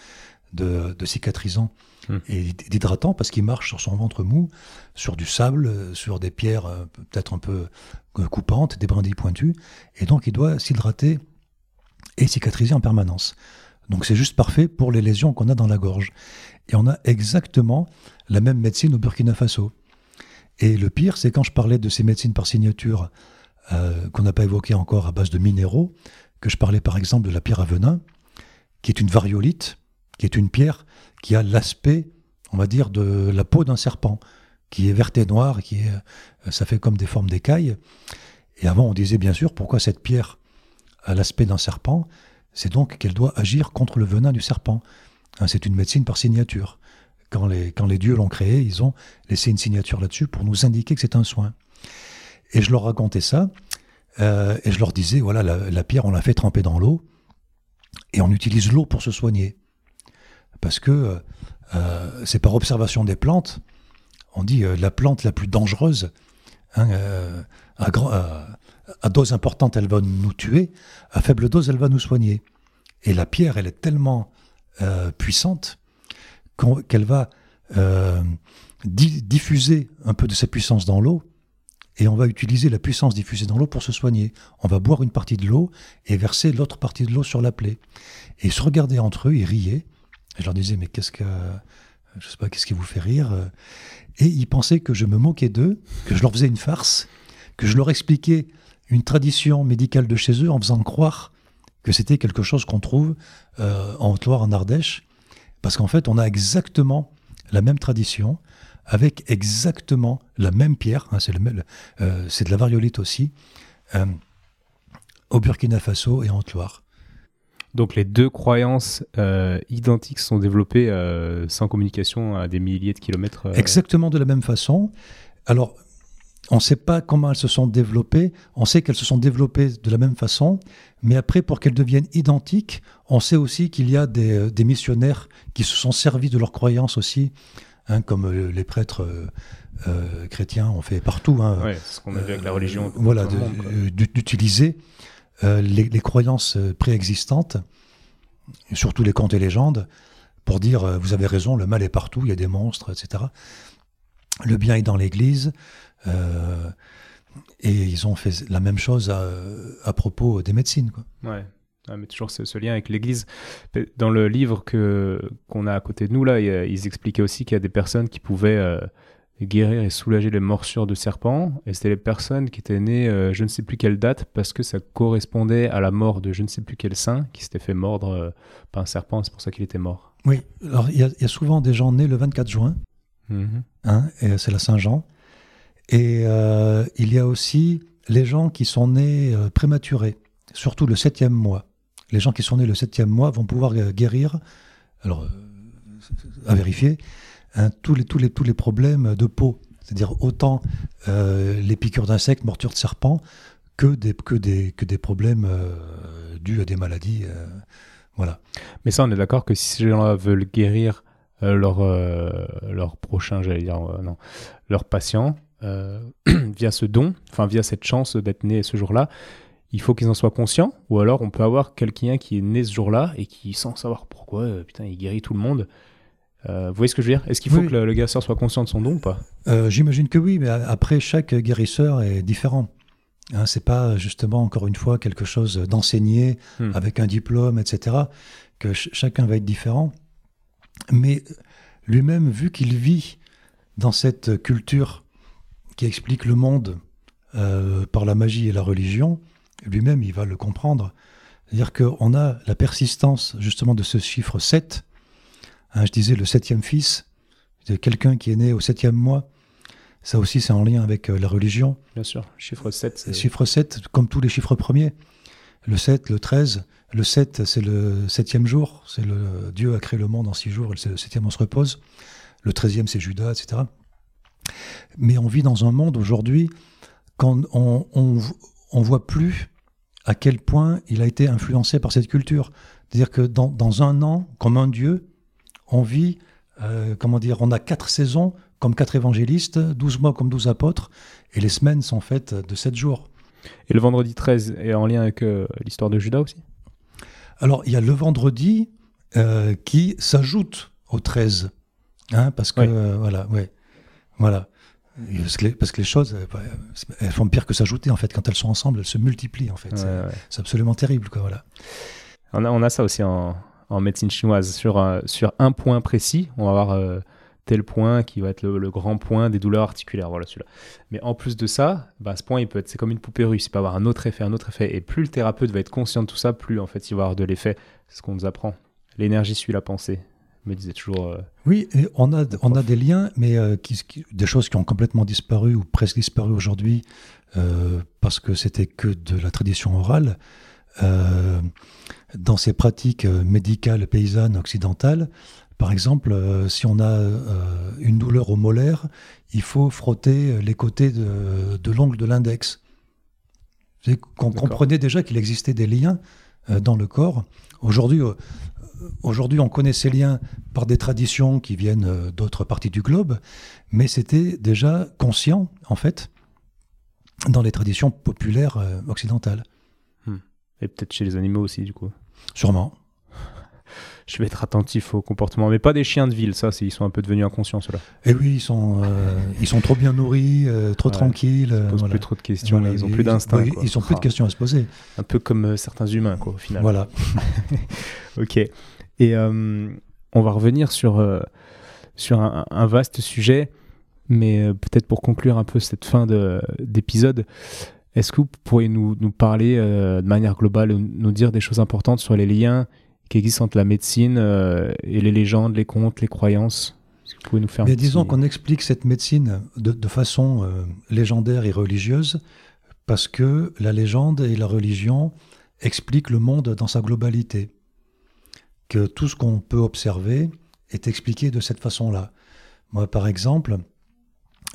de, cicatrisant hmm. et d'hydratant parce qu'il marche sur son ventre mou, sur du sable, sur des pierres euh, peut-être un peu coupantes, des brindilles pointues, et donc il doit s'hydrater et cicatriser en permanence. Donc c'est juste parfait pour les lésions qu'on a dans la gorge. Et on a exactement la même médecine au Burkina Faso. Et le pire, c'est quand je parlais de ces médecines par signature euh, qu'on n'a pas évoquées encore à base de minéraux, que je parlais par exemple de la pierre à venin, qui est une variolite, qui est une pierre qui a l'aspect, on va dire, de la peau d'un serpent qui est verte et noire, qui est, euh, ça fait comme des formes d'écailles. Et avant, on disait bien sûr pourquoi cette pierre a l'aspect d'un serpent, c'est donc qu'elle doit agir contre le venin du serpent. Hein, c'est une médecine par signature. Quand les, quand les dieux l'ont créée, ils ont laissé une signature là-dessus pour nous indiquer que c'est un soin. Et je leur racontais ça, euh, et je leur disais, voilà, la, pierre, on l'a fait tremper dans l'eau, et on utilise l'eau pour se soigner. Parce que euh, c'est par observation des plantes on dit euh, la plante la plus dangereuse, hein, euh, à, dose importante, elle va nous tuer, à faible dose, elle va nous soigner. Et la pierre, elle est tellement euh, puissante qu'elle va diffuser un peu de sa puissance dans l'eau, et on va utiliser la puissance diffusée dans l'eau pour se soigner. On va boire une partie de l'eau et verser l'autre partie de l'eau sur la plaie. Et se regardaient entre eux, ils riaient. Je leur disais, mais qu'est-ce que... Je sais pas, qu'est-ce qui vous fait rire? Et ils pensaient que je me moquais d'eux, que je leur faisais une farce, que je leur expliquais une tradition médicale de chez eux en faisant croire que c'était quelque chose qu'on trouve euh, en Haute-Loire, en Ardèche. Parce qu'en fait, on a exactement la même tradition, avec exactement la même pierre, hein, euh, c'est de la variolite aussi, euh, au Burkina Faso et en Haute-Loire. Donc les deux croyances euh, identiques sont développées euh, sans communication à des milliers de kilomètres. Euh. Exactement de la même façon. Alors, on ne sait pas comment elles se sont développées, on sait qu'elles se sont développées de la même façon, mais après, pour qu'elles deviennent identiques, on sait aussi qu'il y a des, missionnaires qui se sont servis de leurs croyances aussi, hein, comme les prêtres chrétiens ont fait partout. Hein, ce qu'on a vu avec la religion. voilà, d'utiliser euh, les, croyances euh, préexistantes, surtout les contes et légendes, pour dire euh, vous avez raison, le mal est partout, il y a des monstres, etc. Le bien est dans l'Église, et ils ont fait la même chose à, propos des médecines. Quoi. Ouais. mais toujours ce, lien avec l'Église. Dans le livre que qu'on a à côté de nous là, ils expliquaient aussi qu'il y a des personnes qui pouvaient guérir et soulager les morsures de serpents. Et c'était les personnes qui étaient nées euh, je ne sais plus quelle date parce que ça correspondait à la mort de je ne sais plus quel saint qui s'était fait mordre euh, par un serpent. C'est pour ça qu'il était mort. Oui, alors il y, a souvent des gens nés le 24 juin, mhm. hein, et c'est la Saint-Jean. Et euh, il y a aussi les gens qui sont nés prématurés, surtout le septième mois. Les gens qui sont nés le septième mois vont pouvoir guérir, alors à vérifier, Hein, tous, les, tous, les, tous les problèmes de peau. C'est-à-dire autant euh, les piqûres d'insectes, mortures de serpents, que des, que des, que des problèmes euh, dus à des maladies. Euh, voilà. Mais ça, on est d'accord que si ces gens-là veulent guérir leur, leur prochain, j'allais dire, non, leur patient, via ce don, enfin via cette chance d'être né ce jour-là, il faut qu'ils en soient conscients, ou alors on peut avoir quelqu'un qui est né ce jour-là et qui, sans savoir pourquoi, putain, il guérit tout le monde, euh, vous voyez ce que je veux dire? Est-ce qu'il faut que le, guérisseur soit conscient de son don ou pas? Euh, J'imagine que oui, mais après, chaque guérisseur est différent. Hein, c'est pas justement, encore une fois, quelque chose d'enseigné hmm. avec un diplôme, etc., que chacun va être différent. Mais lui-même, vu qu'il vit dans cette culture qui explique le monde euh, par la magie et la religion, lui-même, il va le comprendre. C'est-à-dire qu'on a la persistance justement de ce chiffre 7 Hein, je disais le septième fils, quelqu'un qui est né au septième mois. Ça aussi, c'est en lien avec euh, la religion. Bien sûr, chiffre 7. Chiffre 7, comme tous les chiffres premiers. Le 7, le 13. Le 7, c'est le septième jour. C'est le Dieu a créé le monde en six jours. Et le septième, on se repose. Le treizième, c'est Judas, etc. Mais on vit dans un monde aujourd'hui quand on, on, voit plus à quel point il a été influencé par cette culture. C'est-à-dire que dans, dans un an, comme un Dieu, on vit, euh, comment dire, on a quatre saisons comme quatre évangélistes, douze mois comme douze apôtres, et les semaines sont faites de sept jours. Et le vendredi 13 est en lien avec euh, l'histoire de Judas aussi? Alors, il y a le vendredi euh, qui s'ajoute au 13, hein, parce que, voilà, ouais, voilà. Parce que, les, choses, elles font pire que s'ajouter, en fait. Quand elles sont ensemble, elles se multiplient, en fait. c'est absolument terrible, quoi, voilà. On a, on a ça aussi en, en médecine chinoise sur, un, sur un point précis. On va avoir euh, tel point qui va être le, grand point des douleurs articulaires. Voilà celui-là. Mais en plus de ça, bah, ce point, il peut être, c'est comme une poupée russe. Il peut avoir un autre effet, un autre effet. Et plus le thérapeute va être conscient de tout ça, plus en fait il va avoir de l'effet. C'est ce qu'on nous apprend. L'énergie suit la pensée. me disait toujours. Euh, oui, et on a, on a des liens, mais euh, qui, des choses qui ont complètement disparu ou presque disparu aujourd'hui parce que c'était que de la tradition orale. Euh, dans ces pratiques euh, médicales paysannes occidentales, par exemple, euh, si on a une douleur au molaire, il faut frotter les côtés de, l'ongle de l'index. Qu'on comprenait déjà qu'il existait des liens dans le corps. Aujourd'hui, aujourd'hui, on connaît ces liens par des traditions qui viennent d'autres parties du globe, mais c'était déjà conscient, en fait, dans les traditions populaires occidentales. Et peut-être chez les animaux aussi, du coup. Sûrement. Je vais être attentif au comportement, mais pas des chiens de ville, ça, ils sont un peu devenus inconscients, ceux-là. Eh oui, ils sont, euh, ils sont trop bien nourris, euh, trop tranquilles. Ils ne posent plus trop de questions, ils n'ont plus d'instinct. Ils n'ont plus de questions à se poser. Un peu comme euh, certains humains, quoi, au final. Voilà. ok. Et on va revenir sur, sur un, un, vaste sujet, mais peut-être pour conclure un peu cette fin d'épisode. Est-ce que vous pourriez nous, parler euh, de manière globale, nous dire des choses importantes sur les liens qui existent entre la médecine euh, et les légendes, les contes, les croyances? Vous pouvez nous faire Mais disons qu'on explique cette médecine de, façon euh, légendaire et religieuse parce que la légende et la religion expliquent le monde dans sa globalité. Que tout ce qu'on peut observer est expliqué de cette façon-là. Moi, par exemple,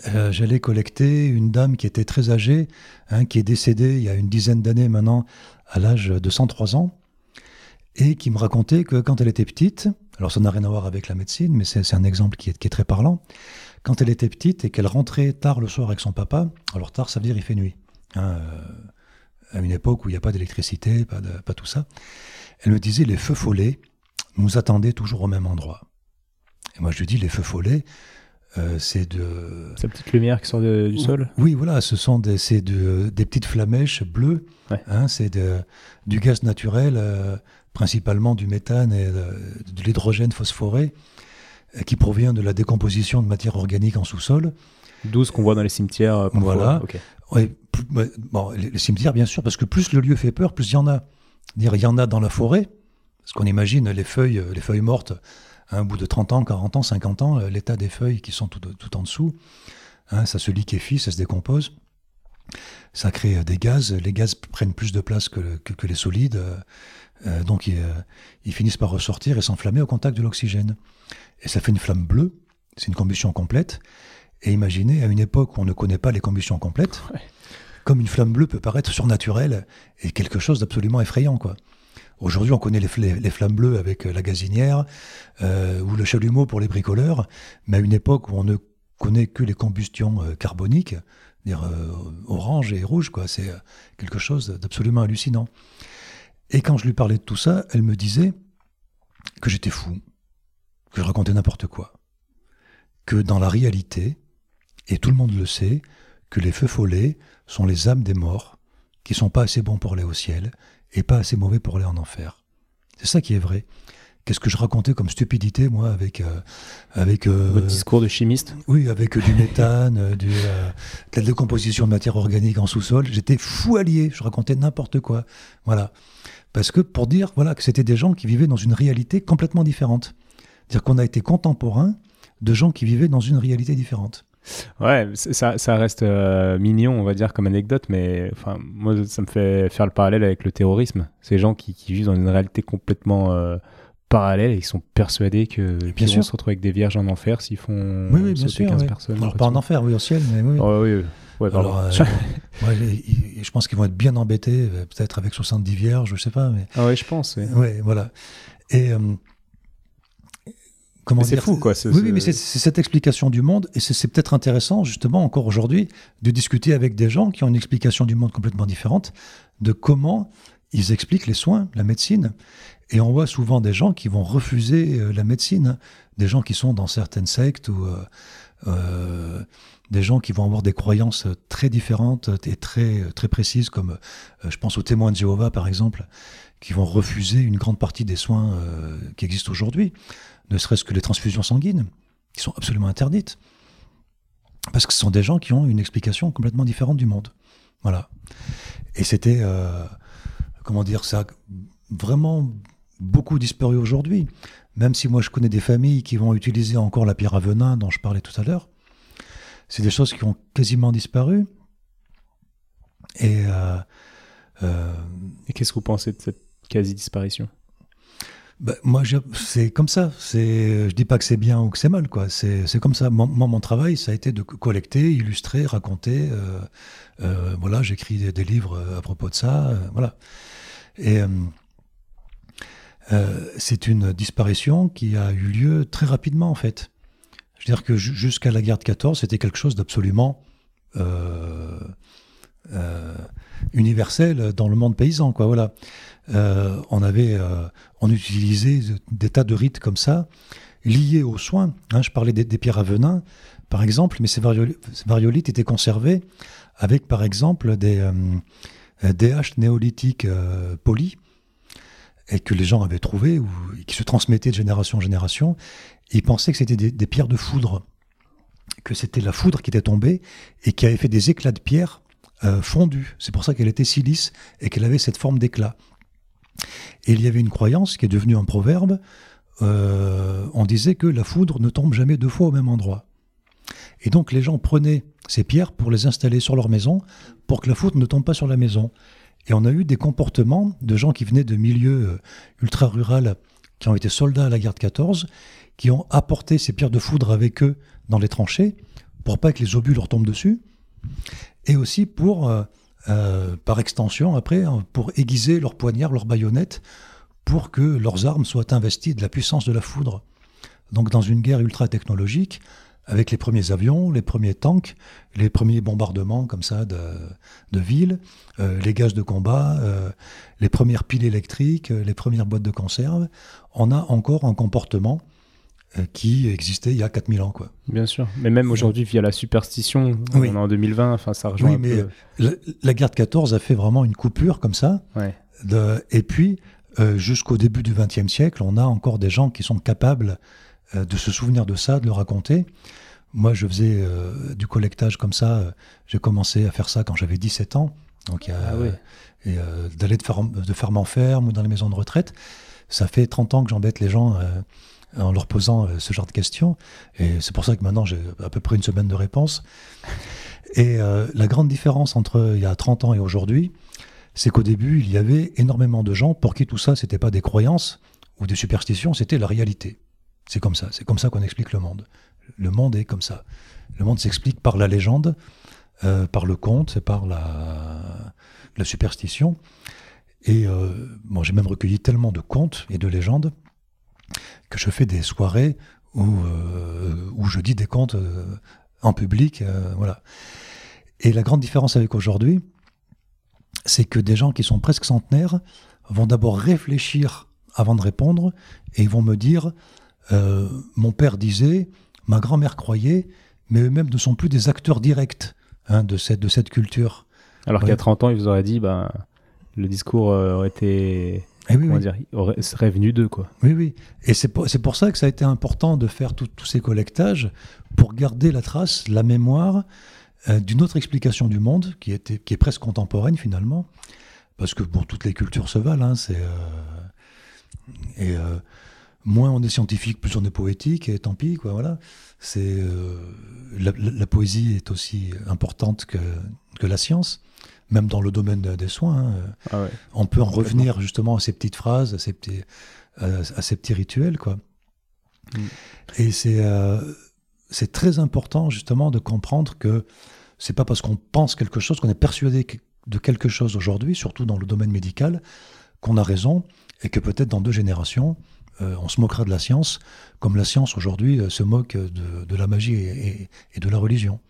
euh, j'allais collecter une dame qui était très âgée, hein, qui est décédée il y a une dizaine d'années maintenant, à l'âge de 103 ans, et qui me racontait que quand elle était petite, alors ça n'a rien à voir avec la médecine, mais c'est un exemple qui est, très parlant, quand elle était petite et qu'elle rentrait tard le soir avec son papa, alors tard ça veut dire il fait nuit, hein, euh, à une époque où il n'y a pas d'électricité, pas, pas tout ça, elle me disait les feux follets nous attendaient toujours au même endroit. Et moi je lui dis les feux follets, Euh, c'est de. Sa petite lumière qui sort de- du sol? Oui, voilà, ce sont des, de- des petites flamèches bleues. Ouais. hein, c'est du gaz naturel, euh, principalement du méthane et de, de l'hydrogène phosphoré, euh, qui provient de la décomposition de matière organique en sous-sol. D'où ce qu'on voit dans les cimetières. euh, parfois. Voilà. Ok. Ouais, plus- ouais, bon, les, les cimetières, bien sûr, parce que plus le lieu fait peur, plus il y en a. Dire, il y en a dans la forêt, parce qu'on imagine les feuilles, euh, les feuilles mortes, hein, au bout de 30 ans, 40 ans, 50 ans, euh, l'état des feuilles qui sont tout, tout en dessous, hein, ça se liquéfie, ça se décompose, ça crée euh, des gaz, les gaz prennent plus de place que, le- que, que les solides, euh, donc ils, ils finissent par ressortir et s'enflammer au contact de l'oxygène. Et ça fait une flamme bleue, c'est une combustion complète, et imaginez, à une époque où on ne connaît pas les combustions complètes, Ouais. comme une flamme bleue peut paraître surnaturelle et quelque chose d'absolument effrayant, quoi. Aujourd'hui, on connaît les, fla- les flammes bleues avec euh, la gazinière euh, ou le chalumeau pour les bricoleurs, mais à une époque où on ne connaît que les combustions euh, carboniques, euh, orange et rouge, quoi. C'est quelque chose d'absolument hallucinant. Et quand je lui parlais de tout ça, elle me disait que j'étais fou, que je racontais n'importe quoi, que dans la réalité, et tout le monde le sait, que les feux follets sont les âmes des morts, qui sont pas assez bons pour aller au ciel et pas assez mauvais pour aller en enfer. C'est ça qui est vrai. Qu'est-ce que je racontais comme stupidité, moi, avec, euh, avec euh, Votre discours de chimiste oui, avec euh, du méthane, euh, du, euh, de la décomposition de matière organique en sous-sol. J'étais fou allié, je racontais n'importe quoi. Voilà. Parce que pour dire voilà, que c'était des gens qui vivaient dans une réalité complètement différente. C'est-à-dire qu'on a été contemporains de gens qui vivaient dans une réalité différente. Ouais, ça, ça reste euh, mignon, on va dire, comme anecdote, mais enfin, moi, ça me fait faire le parallèle avec le terrorisme. Ces gens qui, qui vivent dans une réalité complètement euh, parallèle et qui sont persuadés que qu'ils sûr. vont se retrouver avec des vierges en enfer s'ils font Oui, oui, bien sûr. 15 oui. personnes. Alors, pas en enfer, oui, au ciel, mais oui. Oh, oui, oui. Ouais. Alors, euh, ouais, je pense qu'ils vont être bien embêtés, peut-être avec 70 vierges, je sais pas, mais ah ouais, je pense. ouais, voilà. Et comment c'est fou, quoi, ce- Oui, oui, mais c'est cette explication du monde, et c'est peut-être intéressant, justement, encore aujourd'hui, de discuter avec des gens qui ont une explication du monde complètement différente, de comment ils expliquent les soins, la médecine. Et on voit souvent des gens qui vont refuser euh, la médecine, hein. des gens qui sont dans certaines sectes ou euh, euh, des gens qui vont avoir des croyances très différentes et très, très précises, comme je pense aux témoins de Jéhovah par exemple, qui vont refuser une grande partie des soins qui existent aujourd'hui, ne serait-ce que les transfusions sanguines, qui sont absolument interdites. Parce que ce sont des gens qui ont une explication complètement différente du monde. Voilà. Et c'était, euh, comment dire, ça a vraiment beaucoup disparu aujourd'hui. Même si moi je connais des familles qui vont utiliser encore la pierre à venin dont je parlais tout à l'heure, c'est des choses qui ont quasiment disparu. Et euh, euh, Et qu'est-ce que vous pensez de cette quasi-disparition? Bah, moi, c'est comme ça. C'est, je dis pas que c'est bien ou que c'est mal, quoi. C'est, comme ça. Moi, mon travail, ça a été de co- collecter, illustrer, raconter. euh, euh, voilà, j'écris des, livres euh, à propos de ça. euh, voilà. Et euh, euh, c'est une disparition qui a eu lieu très rapidement, en fait. Je veux dire que ju- jusqu'à la guerre de 14, c'était quelque chose d'absolument euh, euh, universel dans le monde paysan, quoi. Voilà. Euh, on avait, euh, on utilisait des tas de rites comme ça, liés aux soins. Hein, je parlais des, pierres à venin, par exemple, mais ces, varioli- ces variolites étaient conservés avec, par exemple, des, euh, haches néolithiques polies et que les gens avaient trouvées ou qui se transmettaient de génération en génération. Ils pensaient que c'était des, pierres de foudre, que c'était la foudre qui était tombée et qui avait fait des éclats de pierre fondus. C'est pour ça qu'elle était si lisse et qu'elle avait cette forme d'éclat. Et il y avait une croyance qui est devenue un proverbe. euh, on disait que la foudre ne tombe jamais deux fois au même endroit. Et donc les gens prenaient ces pierres pour les installer sur leur maison pour que la foudre ne tombe pas sur la maison. Et on a eu des comportements de gens qui venaient de milieux euh, ultra-rural, qui ont été soldats à la guerre de 14, qui ont apporté ces pierres de foudre avec eux dans les tranchées pour pas que les obus leur tombent dessus, et aussi pour, euh, par extension, après, hein, pour aiguiser leurs poignards, leurs baïonnettes, pour que leurs armes soient investies de la puissance de la foudre. Donc dans une guerre ultra technologique, avec les premiers avions, les premiers tanks, les premiers bombardements comme ça de, villes, euh, les gaz de combat, euh, les premières piles électriques, les premières boîtes de conserve, on a encore un comportement qui existait il y a 4000 ans. Quoi. Bien sûr. Mais même aujourd'hui, via la superstition, Oui. on est en 2020, enfin, ça rejoint Oui, un mais peu. la, la guerre de 14 a fait vraiment une coupure comme ça. Ouais. De- et puis, euh, jusqu'au début du XXe siècle, on a encore des gens qui sont capables euh, de se souvenir de ça, de le raconter. Moi, je faisais euh, du collectage comme ça. euh, J'ai commencé à faire ça quand j'avais 17 ans. Donc, il y a, Ah et euh, d'aller de ferme, de ferme en ferme ou dans les maisons de retraite. Ça fait 30 ans que j'embête les gens euh, en leur posant euh, ce genre de questions. Et c'est pour ça que maintenant, j'ai à peu près une semaine de réponse. Et euh, la grande différence entre il y a 30 ans et aujourd'hui, c'est qu'au début, il y avait énormément de gens pour qui tout ça, c'était pas des croyances ou des superstitions, c'était la réalité. C'est comme ça, c'est comme ça qu'on explique le monde. Le monde est comme ça. Le monde s'explique par la légende, euh, par le conte, par la, la superstition. Et euh, bon, j'ai même recueilli tellement de contes et de légendes que je fais des soirées où, euh, où je dis des contes euh, en public. euh, voilà. Et la grande différence avec aujourd'hui, c'est que des gens qui sont presque centenaires vont d'abord réfléchir avant de répondre et ils vont me dire Mon père disait, ma grand-mère croyait, mais eux-mêmes ne sont plus des acteurs directs hein, de, cette, de cette culture. Alors Ouais. qu'à 30 ans, ils vous auraient dit, ben, le discours aurait été. Et Eh oui, Comment oui. dire il serait venu d'eux, quoi. Oui, oui. Et c'est pour, c'est pour ça que ça a été important de faire tous ces collectages pour garder la trace, la mémoire euh, d'une autre explication du monde qui, était, qui est presque contemporaine finalement. Parce que bon, toutes les cultures se valent. hein, c'est, euh, et euh, moins on est scientifique, plus on est poétique, et tant pis, quoi, voilà. C'est, la, la- la poésie est aussi importante que, que la science, même dans le domaine de- des soins. hein. Ah ouais. On peut en revenir justement à ces petites phrases, à ces petits, à, à ces petits rituels, quoi. Mm. Et c'est euh, c'est très important justement de comprendre que c'est pas parce qu'on pense quelque chose, qu'on est persuadé de quelque chose aujourd'hui, surtout dans le domaine médical, qu'on a raison, et que peut-être dans deux générations, euh, on se moquera de la science, comme la science aujourd'hui euh, se moque de, de la magie et, et- et de la religion.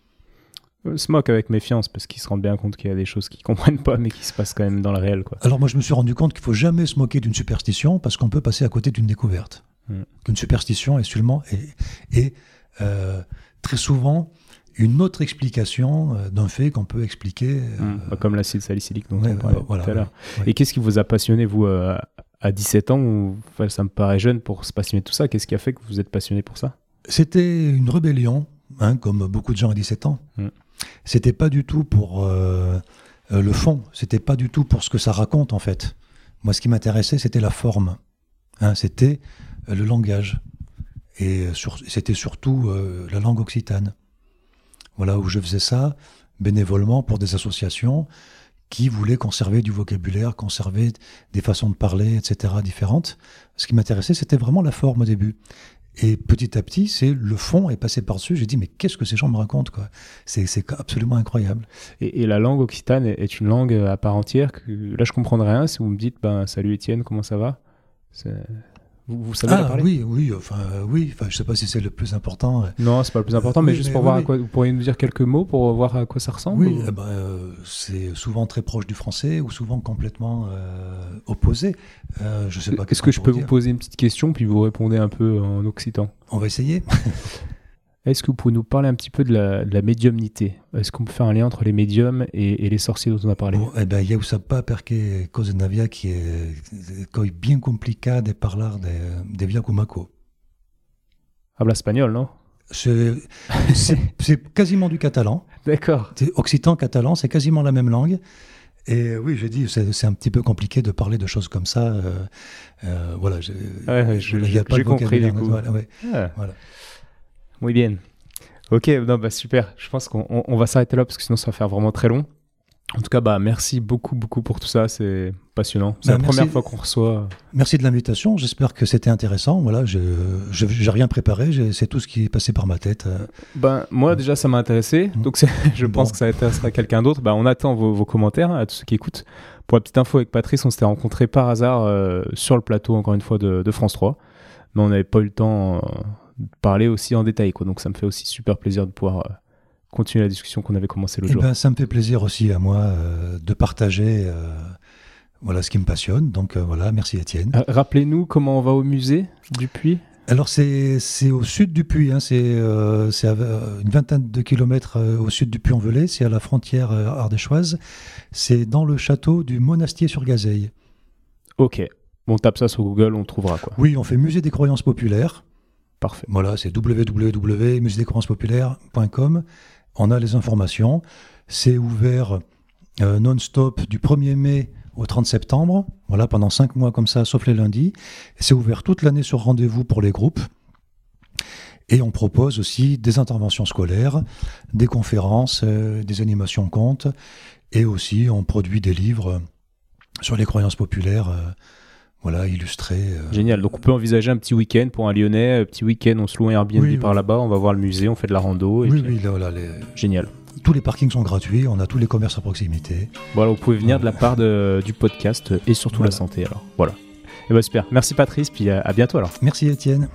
Eux se moquent avec méfiance parce qu'ils se rendent bien compte qu'il y a des choses qu'ils comprennent pas, mais qui se passent quand même dans le réel, quoi. Alors moi, je me suis rendu compte qu'il faut jamais se moquer d'une superstition parce qu'on peut passer à côté d'une découverte. Mm. Qu'une superstition est seulement et, et, euh, très souvent une autre explication euh, d'un fait qu'on peut expliquer. euh, Mm. Bah, Comme l'acide salicylique dont ouais, on parlait ouais, voilà, tout à l'heure. ouais, ouais. Et qu'est-ce qui vous a passionné, vous, euh, à 17 ans ou... enfin, Ça me paraît jeune pour se passionner de tout ça. Qu'est-ce qui a fait que vous êtes passionné pour ça? C'était une rébellion, hein, comme beaucoup de gens à 17 ans. Mm. C'était pas du tout pour euh, euh, le fond, c'était pas du tout pour ce que ça raconte en fait. Moi, ce qui m'intéressait, c'était la forme, hein, c'était euh, le langage. Et c'était surtout la langue occitane. Voilà où je faisais ça bénévolement pour des associations qui voulaient conserver du vocabulaire, conserver des façons de parler, etc. différentes. Ce qui m'intéressait, c'était vraiment la forme au début. Et petit à petit, c'est le fond est passé par-dessus. J'ai dit, mais qu'est-ce que ces gens me racontent quoi? C'est absolument incroyable. et, la langue occitane est, une langue euh, à part entière. Là, je comprendrais rien si vous me dites ben, Salut Étienne, comment ça va? Vous, vous savez la Ah parler? oui, oui, enfin oui. Enfin, je sais pas si c'est le plus important. euh. Non, c'est pas le plus important, mais Oui, juste mais pour oui, voir à quoi. Vous pourriez nous dire quelques mots pour voir à quoi ça ressemble Oui, ou- eh ben, euh, c'est souvent très proche du français ou souvent complètement euh, opposé. Euh, je sais pas. Est-ce qu'est-ce que je peux vous poser une petite question, puis vous répondez un peu en occitan? On va essayer. Est-ce que vous pouvez nous parler un petit peu de la, de la médiumnité? Est-ce qu'on peut faire un lien entre les médiums et, et les sorciers dont on a parlé? Bon, eh ben, io sappa perché cosa ne qui est coi bien compliqué de parler de, de via Kumako. Habla espagnol, non? C'est quasiment du catalan. D'accord. Occitan-catalan, c'est quasiment la même langue. Et oui, j'ai dit, c'est un petit peu compliqué de parler de choses comme ça. euh, euh, voilà, j'ai- Ouais, compris, du coup. voilà, ouais. Ah, Voilà. Muy bien. Ok, non, bah super. Je pense qu'on on- on va s'arrêter là parce que sinon ça va faire vraiment très long. En tout cas, bah merci beaucoup, beaucoup pour tout ça. C'est passionnant. C'est Bah, la merci. première fois qu'on reçoit. Merci de l'invitation. J'espère que c'était intéressant. Voilà, je j'ai rien préparé. C'est tout ce qui est passé par ma tête. euh. Ben, moi, déjà, ça m'a intéressé. Mm. Donc, je pense Bon. que ça intéressera quelqu'un d'autre. Ben, on attend vos, vos commentaires hein, à tous ceux qui écoutent. Pour la petite info avec Patrice, on s'était rencontrés par hasard euh, sur le plateau, encore une fois, de, de France 3. Mais on n'avait pas eu le temps euh, parler aussi en détail. Quoi. Donc, ça me fait aussi super plaisir de pouvoir euh, continuer la discussion qu'on avait commencé l'autre Eh jour. ben, ça me fait plaisir aussi à moi euh, de partager euh, voilà ce qui me passionne. Donc euh, voilà, merci Étienne. Euh, Rappelez-nous comment on va au musée du Puy. Alors c'est au sud du Puy, hein, c'est une vingtaine de kilomètres au sud du Puy-en-Velay, c'est à la frontière ardéchoise, c'est dans le château du Monastier sur Gazeille. Ok, on tape ça sur Google, on trouvera quoi. Oui, on fait musée des croyances populaires. Parfait. Voilà, c'est www.musédescroyances-populaires.com. On a les informations. C'est ouvert non-stop du 1er mai au 30 septembre, voilà, pendant cinq mois comme ça, sauf les lundis. C'est ouvert toute l'année sur rendez-vous pour les groupes. Et on propose aussi des interventions scolaires, des conférences, euh, des animations contes, et aussi on produit des livres sur les croyances populaires, euh, voilà, illustrés. Euh. Génial. Donc on peut envisager un petit week-end pour un Lyonnais, un petit week-end, on se loue un Airbnb par là-bas, on va voir le musée, on fait de la rando. oui, oui, là, voilà. Les... Génial tous les parkings sont gratuits, on a tous les commerces à proximité. Voilà, vous pouvez venir de la part du podcast et surtout la santé alors. Voilà. Et eh ben super. Merci Patrice, puis à, bientôt alors. Merci Étienne.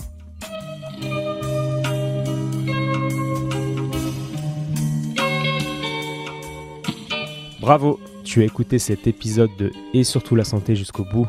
Bravo, tu as écouté cet épisode de Et surtout la santé jusqu'au bout.